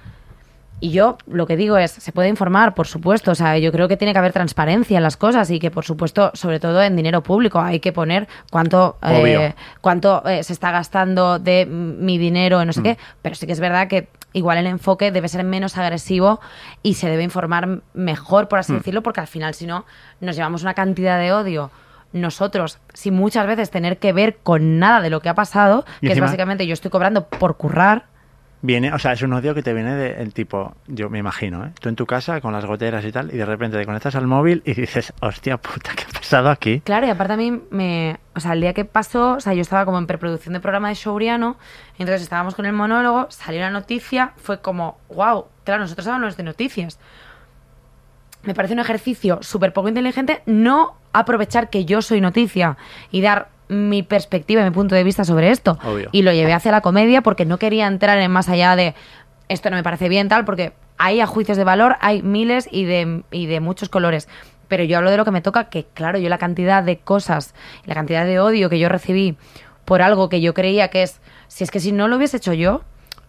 [SPEAKER 3] Y yo lo que digo es, se puede informar, por supuesto, o sea, yo creo que tiene que haber transparencia en las cosas y que, por supuesto, sobre todo en dinero público, hay que poner cuánto, eh, cuánto eh, se está gastando de mm, mi dinero en no sé
[SPEAKER 4] Mm.
[SPEAKER 3] qué, pero sí que es verdad que igual el enfoque debe ser menos agresivo y se debe informar mejor, por
[SPEAKER 4] Mm.
[SPEAKER 3] así decirlo, porque al final, si no, nos llevamos una cantidad de odio nosotros, sin muchas veces tener que ver con nada de lo que ha pasado,
[SPEAKER 4] Y
[SPEAKER 3] que
[SPEAKER 4] encima-
[SPEAKER 3] es básicamente yo estoy cobrando por currar,
[SPEAKER 4] Viene, o sea, es un odio que te viene del tipo, yo me imagino, ¿eh? Tú en tu casa con las goteras y tal, y de repente te conectas al móvil y dices, hostia puta, ¿qué ha pasado aquí?
[SPEAKER 3] Claro, y aparte a mí me... O sea, el día que pasó, o sea, yo estaba como en preproducción de programa de Showriano, entonces estábamos con el monólogo, salió la noticia, fue como, wow, claro, nosotros hablamos de noticias. Me parece un ejercicio súper poco inteligente no aprovechar que yo soy noticia y dar mi perspectiva y mi punto de vista sobre esto.
[SPEAKER 4] Obvio.
[SPEAKER 3] Y lo llevé hacia la comedia porque no quería entrar en más allá de esto no me parece bien, tal, porque hay a juicios de valor, hay miles y de, y de muchos colores. Pero yo hablo de lo que me toca, que claro, yo la cantidad de cosas, la cantidad de odio que yo recibí por algo que yo creía que es, si es que si no lo hubiese hecho yo,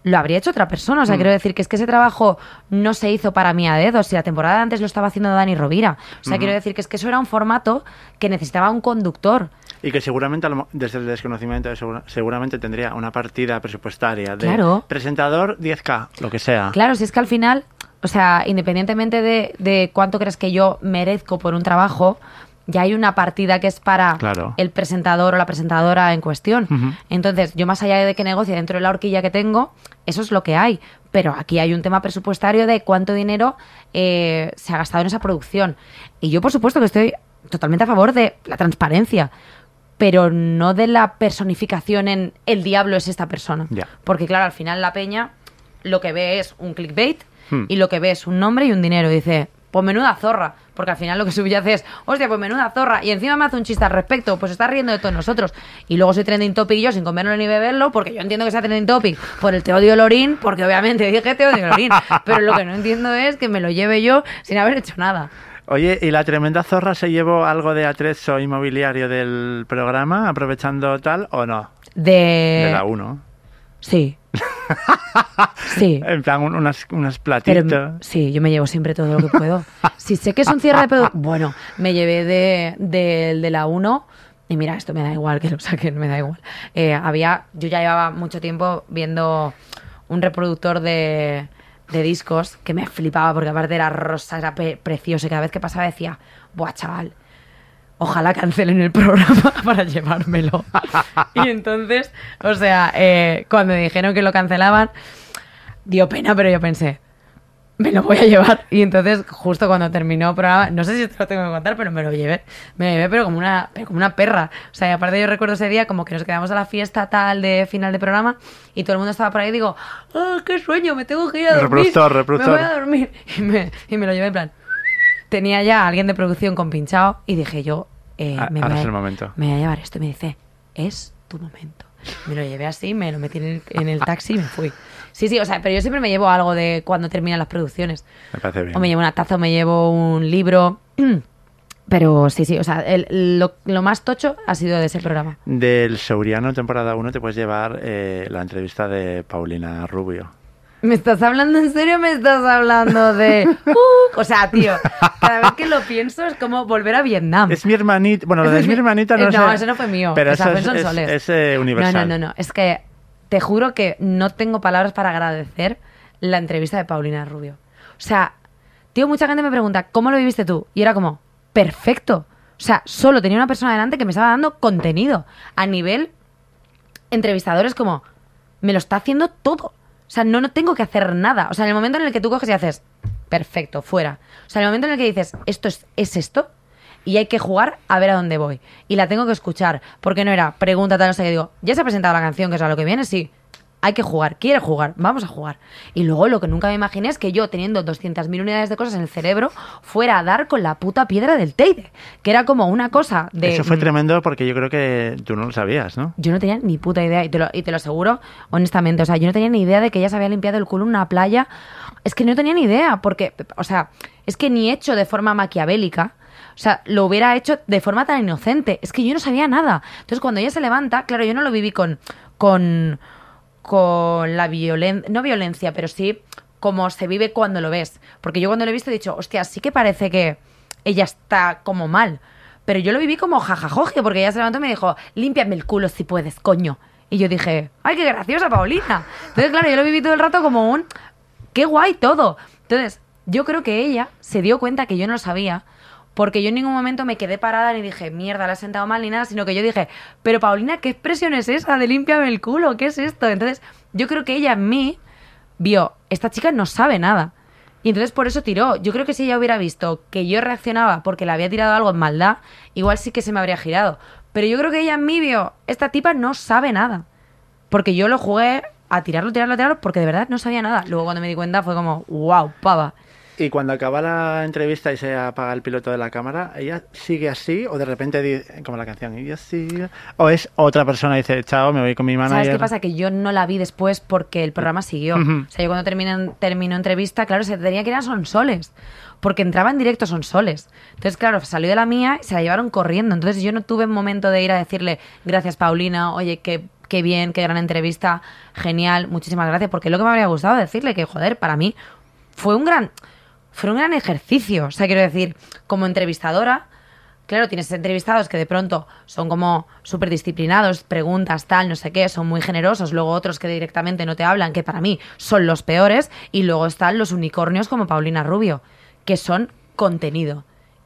[SPEAKER 3] lo habría hecho otra persona. O sea, quiero decir que es que ese trabajo no se hizo para mí a dedos. Si la temporada de antes lo estaba haciendo Dani Rovira. O sea, quiero decir que es que eso era un formato que necesitaba un conductor.
[SPEAKER 4] Y que seguramente, desde el desconocimiento, segura- seguramente tendría una partida presupuestaria de
[SPEAKER 3] Claro.
[SPEAKER 4] presentador 10K, lo que sea.
[SPEAKER 3] Claro, si es que al final, o sea, independientemente de, de cuánto crees que yo merezco por un trabajo, ya hay una partida que es para
[SPEAKER 4] Claro.
[SPEAKER 3] el presentador o la presentadora en cuestión. Entonces, yo más allá de que negocie dentro de la horquilla que tengo, eso es lo que hay. Pero aquí hay un tema presupuestario de cuánto dinero eh, se ha gastado en esa producción. Y yo, por supuesto, que estoy totalmente a favor de la transparencia, pero no de la personificación en el diablo es esta persona.
[SPEAKER 4] Ya.
[SPEAKER 3] Porque, claro, al final la peña lo que ve es un clickbait
[SPEAKER 4] Hmm.
[SPEAKER 3] y lo que ve es un nombre y un dinero. Y dice, pues menuda zorra. Porque al final lo que subyace es, hostia, pues menuda zorra. Y encima me hace un chiste al respecto, pues está riendo de todos nosotros. Y luego soy trending topic yo sin comerlo ni beberlo, porque yo entiendo que sea trending topic por el te odio Lorín, porque obviamente dije te odio Lorín. Pero lo que no entiendo es que me lo lleve yo sin haber hecho nada.
[SPEAKER 4] Oye, ¿y la tremenda zorra se llevó algo de atrezo inmobiliario del programa, aprovechando tal o no?
[SPEAKER 3] De...
[SPEAKER 4] De la 1.
[SPEAKER 3] Sí. sí.
[SPEAKER 4] En plan, un- unas, unas
[SPEAKER 3] Pero
[SPEAKER 4] platitas.
[SPEAKER 3] sí, yo me llevo siempre todo lo que puedo. Si sé que es un cierre de producto, bueno, me llevé de, del de la 1 y mira, esto me da igual que lo saquen, me da igual. Eh, había, yo ya llevaba mucho tiempo viendo un reproductor de, de discos que me flipaba porque aparte era rosa, era precioso y cada vez que pasaba decía, buah, chaval, ojalá cancelen el programa para llevármelo. y entonces, o sea, eh, cuando dijeron que lo cancelaban, dio pena, pero yo pensé, me lo voy a llevar. Y entonces, justo cuando terminó el programa, no sé si te lo tengo que contar, pero me lo llevé. Me lo llevé, pero como una, pero como una perra. O sea, y aparte yo recuerdo ese día como que nos quedamos a la fiesta tal de final de programa y todo el mundo estaba por ahí y digo, ¡ah, qué sueño! Me tengo que ir a dormir.
[SPEAKER 4] Reproductor, reproductor.
[SPEAKER 3] Me voy a dormir. Y me, y me lo llevé en plan. Tenía ya a alguien de producción con pinchado y dije yo, eh,
[SPEAKER 4] Ah,
[SPEAKER 3] me, voy a-
[SPEAKER 4] el momento.
[SPEAKER 3] me voy a llevar esto. Y me dice, es tu momento. Me lo llevé así, me lo metí en el, en el taxi y me fui. Sí, sí, o sea, pero yo siempre me llevo algo de cuando terminan las producciones.
[SPEAKER 4] Me parece bien.
[SPEAKER 3] O me llevo una taza o me llevo un libro. Pero sí, sí, o sea, el- lo, lo más tocho ha sido de ese programa.
[SPEAKER 4] Del Souriano temporada 1 te puedes llevar eh, la entrevista de Paulina Rubio.
[SPEAKER 3] ¿Me estás hablando en serio me estás hablando de... Uh, o sea, tío, cada vez que lo pienso es como volver a Vietnam.
[SPEAKER 4] Es mi hermanita. Bueno, lo de es mi hermanita no
[SPEAKER 3] Eh,
[SPEAKER 4] sé.
[SPEAKER 3] No, eso no fue mío.
[SPEAKER 4] Pero
[SPEAKER 3] Esa
[SPEAKER 4] eso es, es- es, eh, universal.
[SPEAKER 3] No, no, no, no. Es que te juro que no tengo palabras para agradecer la entrevista de Paulina Rubio. O sea, tío, mucha gente me pregunta, ¿cómo lo viviste tú? Y era como, perfecto. O sea, solo tenía una persona delante que me estaba dando contenido. A nivel entrevistadores como, me lo está haciendo todo. O sea, no, no tengo que hacer nada. O sea, en el momento en el que tú coges y haces, perfecto, fuera. O sea, en el momento en el que dices, esto es, es esto, y hay que jugar a ver a dónde voy. Y la tengo que escuchar. Porque no era pregunta tal, o sea, que digo, ya se ha presentado la canción, que es a lo que viene, sí. Hay que jugar, quiere jugar, vamos a jugar. Y luego lo que nunca me imaginé es que yo, teniendo 200.000 unidades de cosas en el cerebro, fuera a dar con la puta piedra del Teide. Que era como una cosa de.
[SPEAKER 4] Eso fue tremendo porque yo creo que tú no lo sabías, ¿no?
[SPEAKER 3] Yo no tenía ni puta idea, y te, lo, y te lo aseguro honestamente. O sea, yo no tenía ni idea de que ella se había limpiado el culo en una playa. Es que no tenía ni idea, porque, o sea, es que ni hecho de forma maquiavélica. O sea, lo hubiera hecho de forma tan inocente. Es que yo no sabía nada. Entonces, cuando ella se levanta, claro, yo no lo viví con. con. Con la violencia. No violencia, pero sí como se vive cuando lo ves. Porque yo cuando lo he visto he dicho, hostia, sí que parece que ella está como mal. Pero yo lo viví como jajajoje, porque ella se levantó y me dijo, límpiame el culo si puedes, coño. Y yo dije, ay, qué graciosa, Paulina. Entonces, claro, yo lo viví todo el rato como un, qué guay todo. Entonces, yo creo que ella se dio cuenta que yo no lo sabía, porque yo en ningún momento me quedé parada ni dije, mierda, la he sentado mal ni nada, sino que yo dije, pero Paulina, ¿qué expresión es esa de límpiame el culo? ¿Qué es esto? Entonces, yo creo que ella en mí vio, esta chica no sabe nada. Y entonces por eso tiró. Yo creo que si ella hubiera visto que yo reaccionaba porque le había tirado algo en maldad, igual sí que se me habría girado. Pero yo creo que ella en mí vio, esta tipa no sabe nada. Porque yo lo jugué a tirarlo, tirarlo, tirarlo, porque de verdad no sabía nada. Luego cuando me di cuenta fue como, wow, pava.
[SPEAKER 4] Y cuando acaba la entrevista y se apaga el piloto de la cámara, ¿ella sigue así o de repente, di- como la canción, ella sigue? ¿O es otra persona y dice, chao, me voy con mi manager?
[SPEAKER 3] ¿Sabes qué pasa? Que yo no la vi después porque el programa siguió.
[SPEAKER 4] Ujú.
[SPEAKER 3] O sea, yo cuando terminé, terminó entrevista, claro, se tenía que ir a Sonsoles. Porque entraba en directo Sonsoles. Entonces, claro, salió de la mía y se la llevaron corriendo. Entonces yo no tuve momento de ir a decirle, gracias Paulina, oye, qué, qué bien, qué gran entrevista, genial, muchísimas gracias. Porque es lo que me habría gustado decirle, que joder, para mí fue un gran, fue un gran ejercicio. O sea, quiero decir, como entrevistadora, claro, tienes entrevistados que de pronto son como súper disciplinados, preguntas, tal, no sé qué, son muy generosos. Luego otros que directamente no te hablan, que para mí son los peores. Y luego están los unicornios como Paulina Rubio, que son contenido.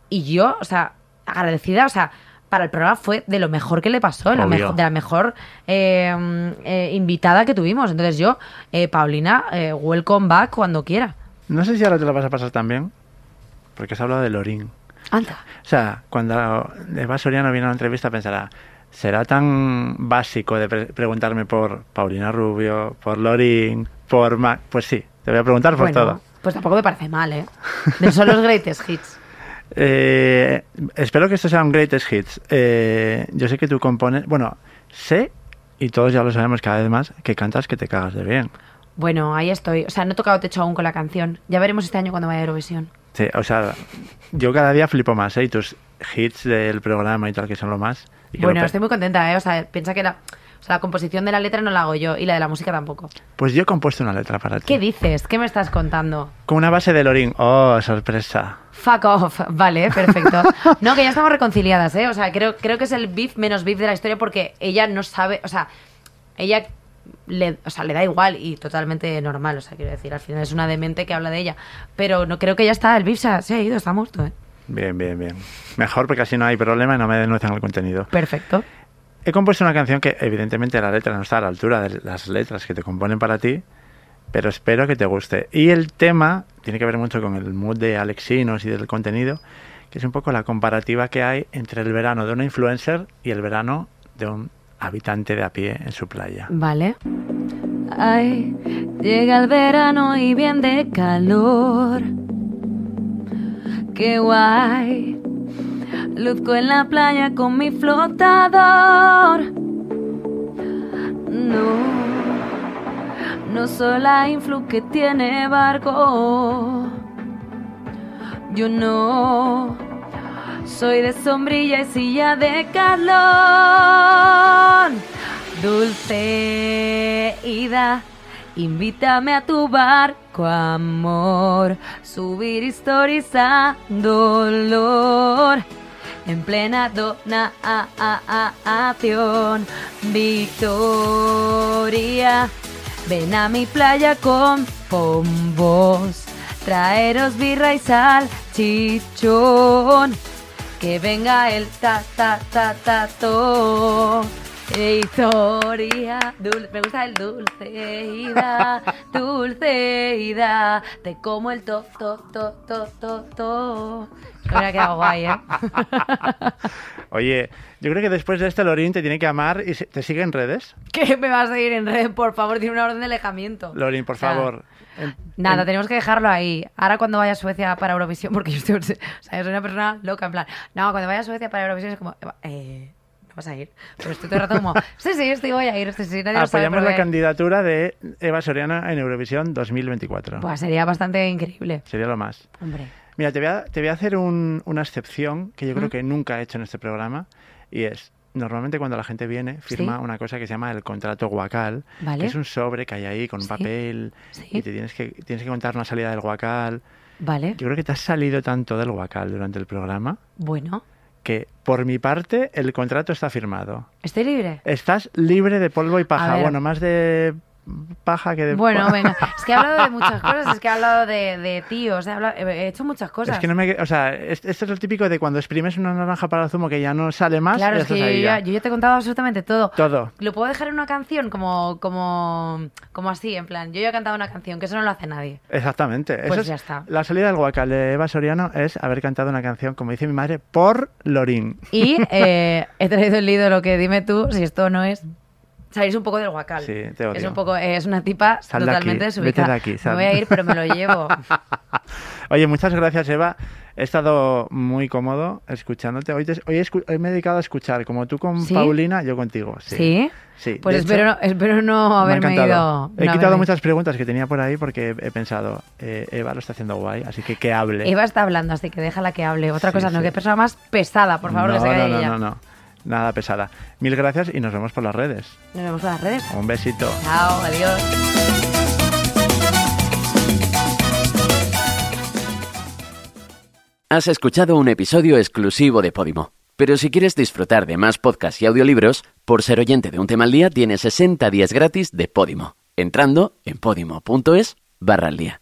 [SPEAKER 3] Y yo, o sea, agradecida, o sea, para el programa fue de lo mejor que le pasó, la mejo- de la mejor eh, eh, invitada que tuvimos. Entonces yo, eh, Paulina, eh, welcome back cuando quiera.
[SPEAKER 4] No sé si ahora te lo vas a pasar también, porque has hablado de Lorín.
[SPEAKER 3] Anda.
[SPEAKER 4] O sea, cuando Eva Soriano viene a una entrevista pensará, ¿será tan básico de pre- preguntarme por Paulina Rubio, por Lorín, por Mac? Pues sí, te voy a preguntar por
[SPEAKER 3] Bueno,
[SPEAKER 4] todo.
[SPEAKER 3] Pues tampoco me parece mal, ¿eh? De son los greatest hits.
[SPEAKER 4] Eh, espero que esto sea un greatest hits. Eh, yo sé que tú compones, bueno, sé, y todos ya lo sabemos cada vez más, que cantas que te cagas de bien.
[SPEAKER 3] Bueno, ahí estoy. O sea, no he tocado techo aún con la canción. Ya veremos este año cuando vaya a Eurovisión.
[SPEAKER 4] Sí, o sea, yo cada día flipo más, ¿eh? Y tus hits del programa y tal, que son lo más. Y
[SPEAKER 3] Bueno,
[SPEAKER 4] lo
[SPEAKER 3] estoy muy contenta, ¿eh? O sea, piensa que la, o sea, la composición de la letra no la hago yo y la de la música tampoco.
[SPEAKER 4] Pues yo he compuesto una letra para ti.
[SPEAKER 3] ¿Qué dices? ¿Qué me estás contando?
[SPEAKER 4] Con una base de Lorín. Oh, sorpresa.
[SPEAKER 3] Fuck off. Vale, perfecto. No, que ya estamos reconciliadas, ¿eh? O sea, creo, creo que es el beef menos beef de la historia porque ella no sabe, o sea, ella le, o sea, le da igual y totalmente normal. O sea, quiero decir, al final es una demente que habla de ella. Pero no creo que ya está, el beef se ha, se ha ido, está muerto, ¿eh?
[SPEAKER 4] Bien, bien, bien. Mejor porque así no hay problema y no me denuncian el contenido.
[SPEAKER 3] Perfecto.
[SPEAKER 4] He compuesto una canción que evidentemente la letra no está a la altura de las letras que te componen para ti, pero espero que te guste. Y el tema tiene que ver mucho con el mood de Alexinos y del contenido, que es un poco la comparativa que hay entre el verano de una influencer y el verano de un habitante de a pie en su playa.
[SPEAKER 3] Vale. Ay, llega el verano y bien de calor. Qué guay. Luzco en la playa con mi flotador. No, no soy la influ que tiene barco. Yo no. Soy de sombrilla y silla de calón. Dulce ida, invítame a tu barco, amor. Subir historias a dolor. En plena donación, Victoria. Ven a mi playa con pombos. Traeros birra y sal, chichón. Que venga el ta ta ta ta to. Victoria, dul- me gusta el dulce ida, dulce ida, te como el to to to to to to. Hubiera quedado guay, ¿eh?
[SPEAKER 4] Oye, yo creo que después de este Lorín te tiene que amar y te sigue en redes.
[SPEAKER 3] ¿Qué me vas a seguir en red? Por favor, tiene una orden de alejamiento.
[SPEAKER 4] Lorín, por
[SPEAKER 3] O sea,
[SPEAKER 4] favor.
[SPEAKER 3] Nada,
[SPEAKER 4] en-
[SPEAKER 3] tenemos que dejarlo ahí. Ahora cuando vaya a Suecia para Eurovisión, porque yo estoy, o sea, yo soy una persona loca, en plan, no, cuando vaya a Suecia para Eurovisión es como, eh, no vas a ir. Pero estoy todo el rato como, sí, sí, estoy, voy a ir, sí, sí, nadie sabe,
[SPEAKER 4] Apoyamos la
[SPEAKER 3] voy a ir".
[SPEAKER 4] candidatura de Eva Soriano en Eurovisión 2024.
[SPEAKER 3] Buah, sería bastante increíble.
[SPEAKER 4] Sería lo más.
[SPEAKER 3] Hombre.
[SPEAKER 4] Mira, te voy a, te voy a hacer un- una excepción que yo creo
[SPEAKER 3] ¿Mm?
[SPEAKER 4] que nunca he hecho en este programa y es, normalmente cuando la gente viene firma
[SPEAKER 3] Sí.
[SPEAKER 4] una cosa que se llama el contrato guacal,
[SPEAKER 3] Vale.
[SPEAKER 4] que es un sobre que hay ahí con un
[SPEAKER 3] Sí.
[SPEAKER 4] papel
[SPEAKER 3] Sí.
[SPEAKER 4] y te tienes que, tienes que contar una salida del guacal.
[SPEAKER 3] Vale.
[SPEAKER 4] Yo creo que te has salido tanto del guacal durante el programa
[SPEAKER 3] Bueno,
[SPEAKER 4] que por mi parte el contrato está firmado.
[SPEAKER 3] estoy libre.
[SPEAKER 4] Estás libre de polvo y paja. Bueno, más de paja que de...
[SPEAKER 3] Bueno, venga. Es que he hablado de muchas cosas. Es que he hablado de, de tíos. He, hablado- he hecho muchas cosas.
[SPEAKER 4] Es que no me... O sea, es- esto es lo típico de cuando exprimes una naranja para el zumo que ya no sale más.
[SPEAKER 3] Claro, es que yo ya, yo ya te he contado absolutamente todo.
[SPEAKER 4] Todo.
[SPEAKER 3] Lo puedo dejar en una canción como, como, como así, en plan. Yo ya he cantado una canción, que eso no lo hace nadie.
[SPEAKER 4] Exactamente. Eso
[SPEAKER 3] Pues
[SPEAKER 4] es-
[SPEAKER 3] ya está.
[SPEAKER 4] La salida del guacal de Eva Soriano es haber cantado una canción, como dice mi madre, por Lorín.
[SPEAKER 3] Y eh, he traído el libro lo que dime tú, si esto no es salirse un poco del guacal.
[SPEAKER 4] Sí, te odio.
[SPEAKER 3] Es un poco, es una tipa
[SPEAKER 4] Sal de
[SPEAKER 3] totalmente
[SPEAKER 4] aquí,
[SPEAKER 3] desubicada.
[SPEAKER 4] vete de aquí,
[SPEAKER 3] Me voy a ir, pero me lo llevo.
[SPEAKER 4] Oye, muchas gracias, Eva. He estado muy cómodo escuchándote. Hoy, te- hoy he, escu- hoy me he dedicado a escuchar, como tú con
[SPEAKER 3] ¿Sí?
[SPEAKER 4] Paulina, yo contigo. Sí.
[SPEAKER 3] ¿Sí?
[SPEAKER 4] Sí,
[SPEAKER 3] Pues
[SPEAKER 4] de
[SPEAKER 3] espero,
[SPEAKER 4] hecho,
[SPEAKER 3] no, espero no
[SPEAKER 4] me ha
[SPEAKER 3] haberme ido.
[SPEAKER 4] He
[SPEAKER 3] no
[SPEAKER 4] quitado
[SPEAKER 3] haberme-
[SPEAKER 4] muchas preguntas que tenía por ahí porque he, he pensado, eh, Eva lo está haciendo guay, así que que hable.
[SPEAKER 3] Eva está hablando, así que déjala que hable. Otra
[SPEAKER 4] Sí,
[SPEAKER 3] cosa, no, que persona más pesada, por favor,
[SPEAKER 4] no,
[SPEAKER 3] que se
[SPEAKER 4] no, no,
[SPEAKER 3] ella.
[SPEAKER 4] no, no. Nada pesada. Mil gracias y nos vemos por las redes.
[SPEAKER 3] Nos vemos en las redes.
[SPEAKER 4] Un besito.
[SPEAKER 3] Chao, adiós.
[SPEAKER 2] Has escuchado un episodio exclusivo de Podimo. Pero si quieres disfrutar de más podcasts y audiolibros, por ser oyente de un tema al día, tienes 60 días gratis de Podimo, entrando en podimo.es barra al día.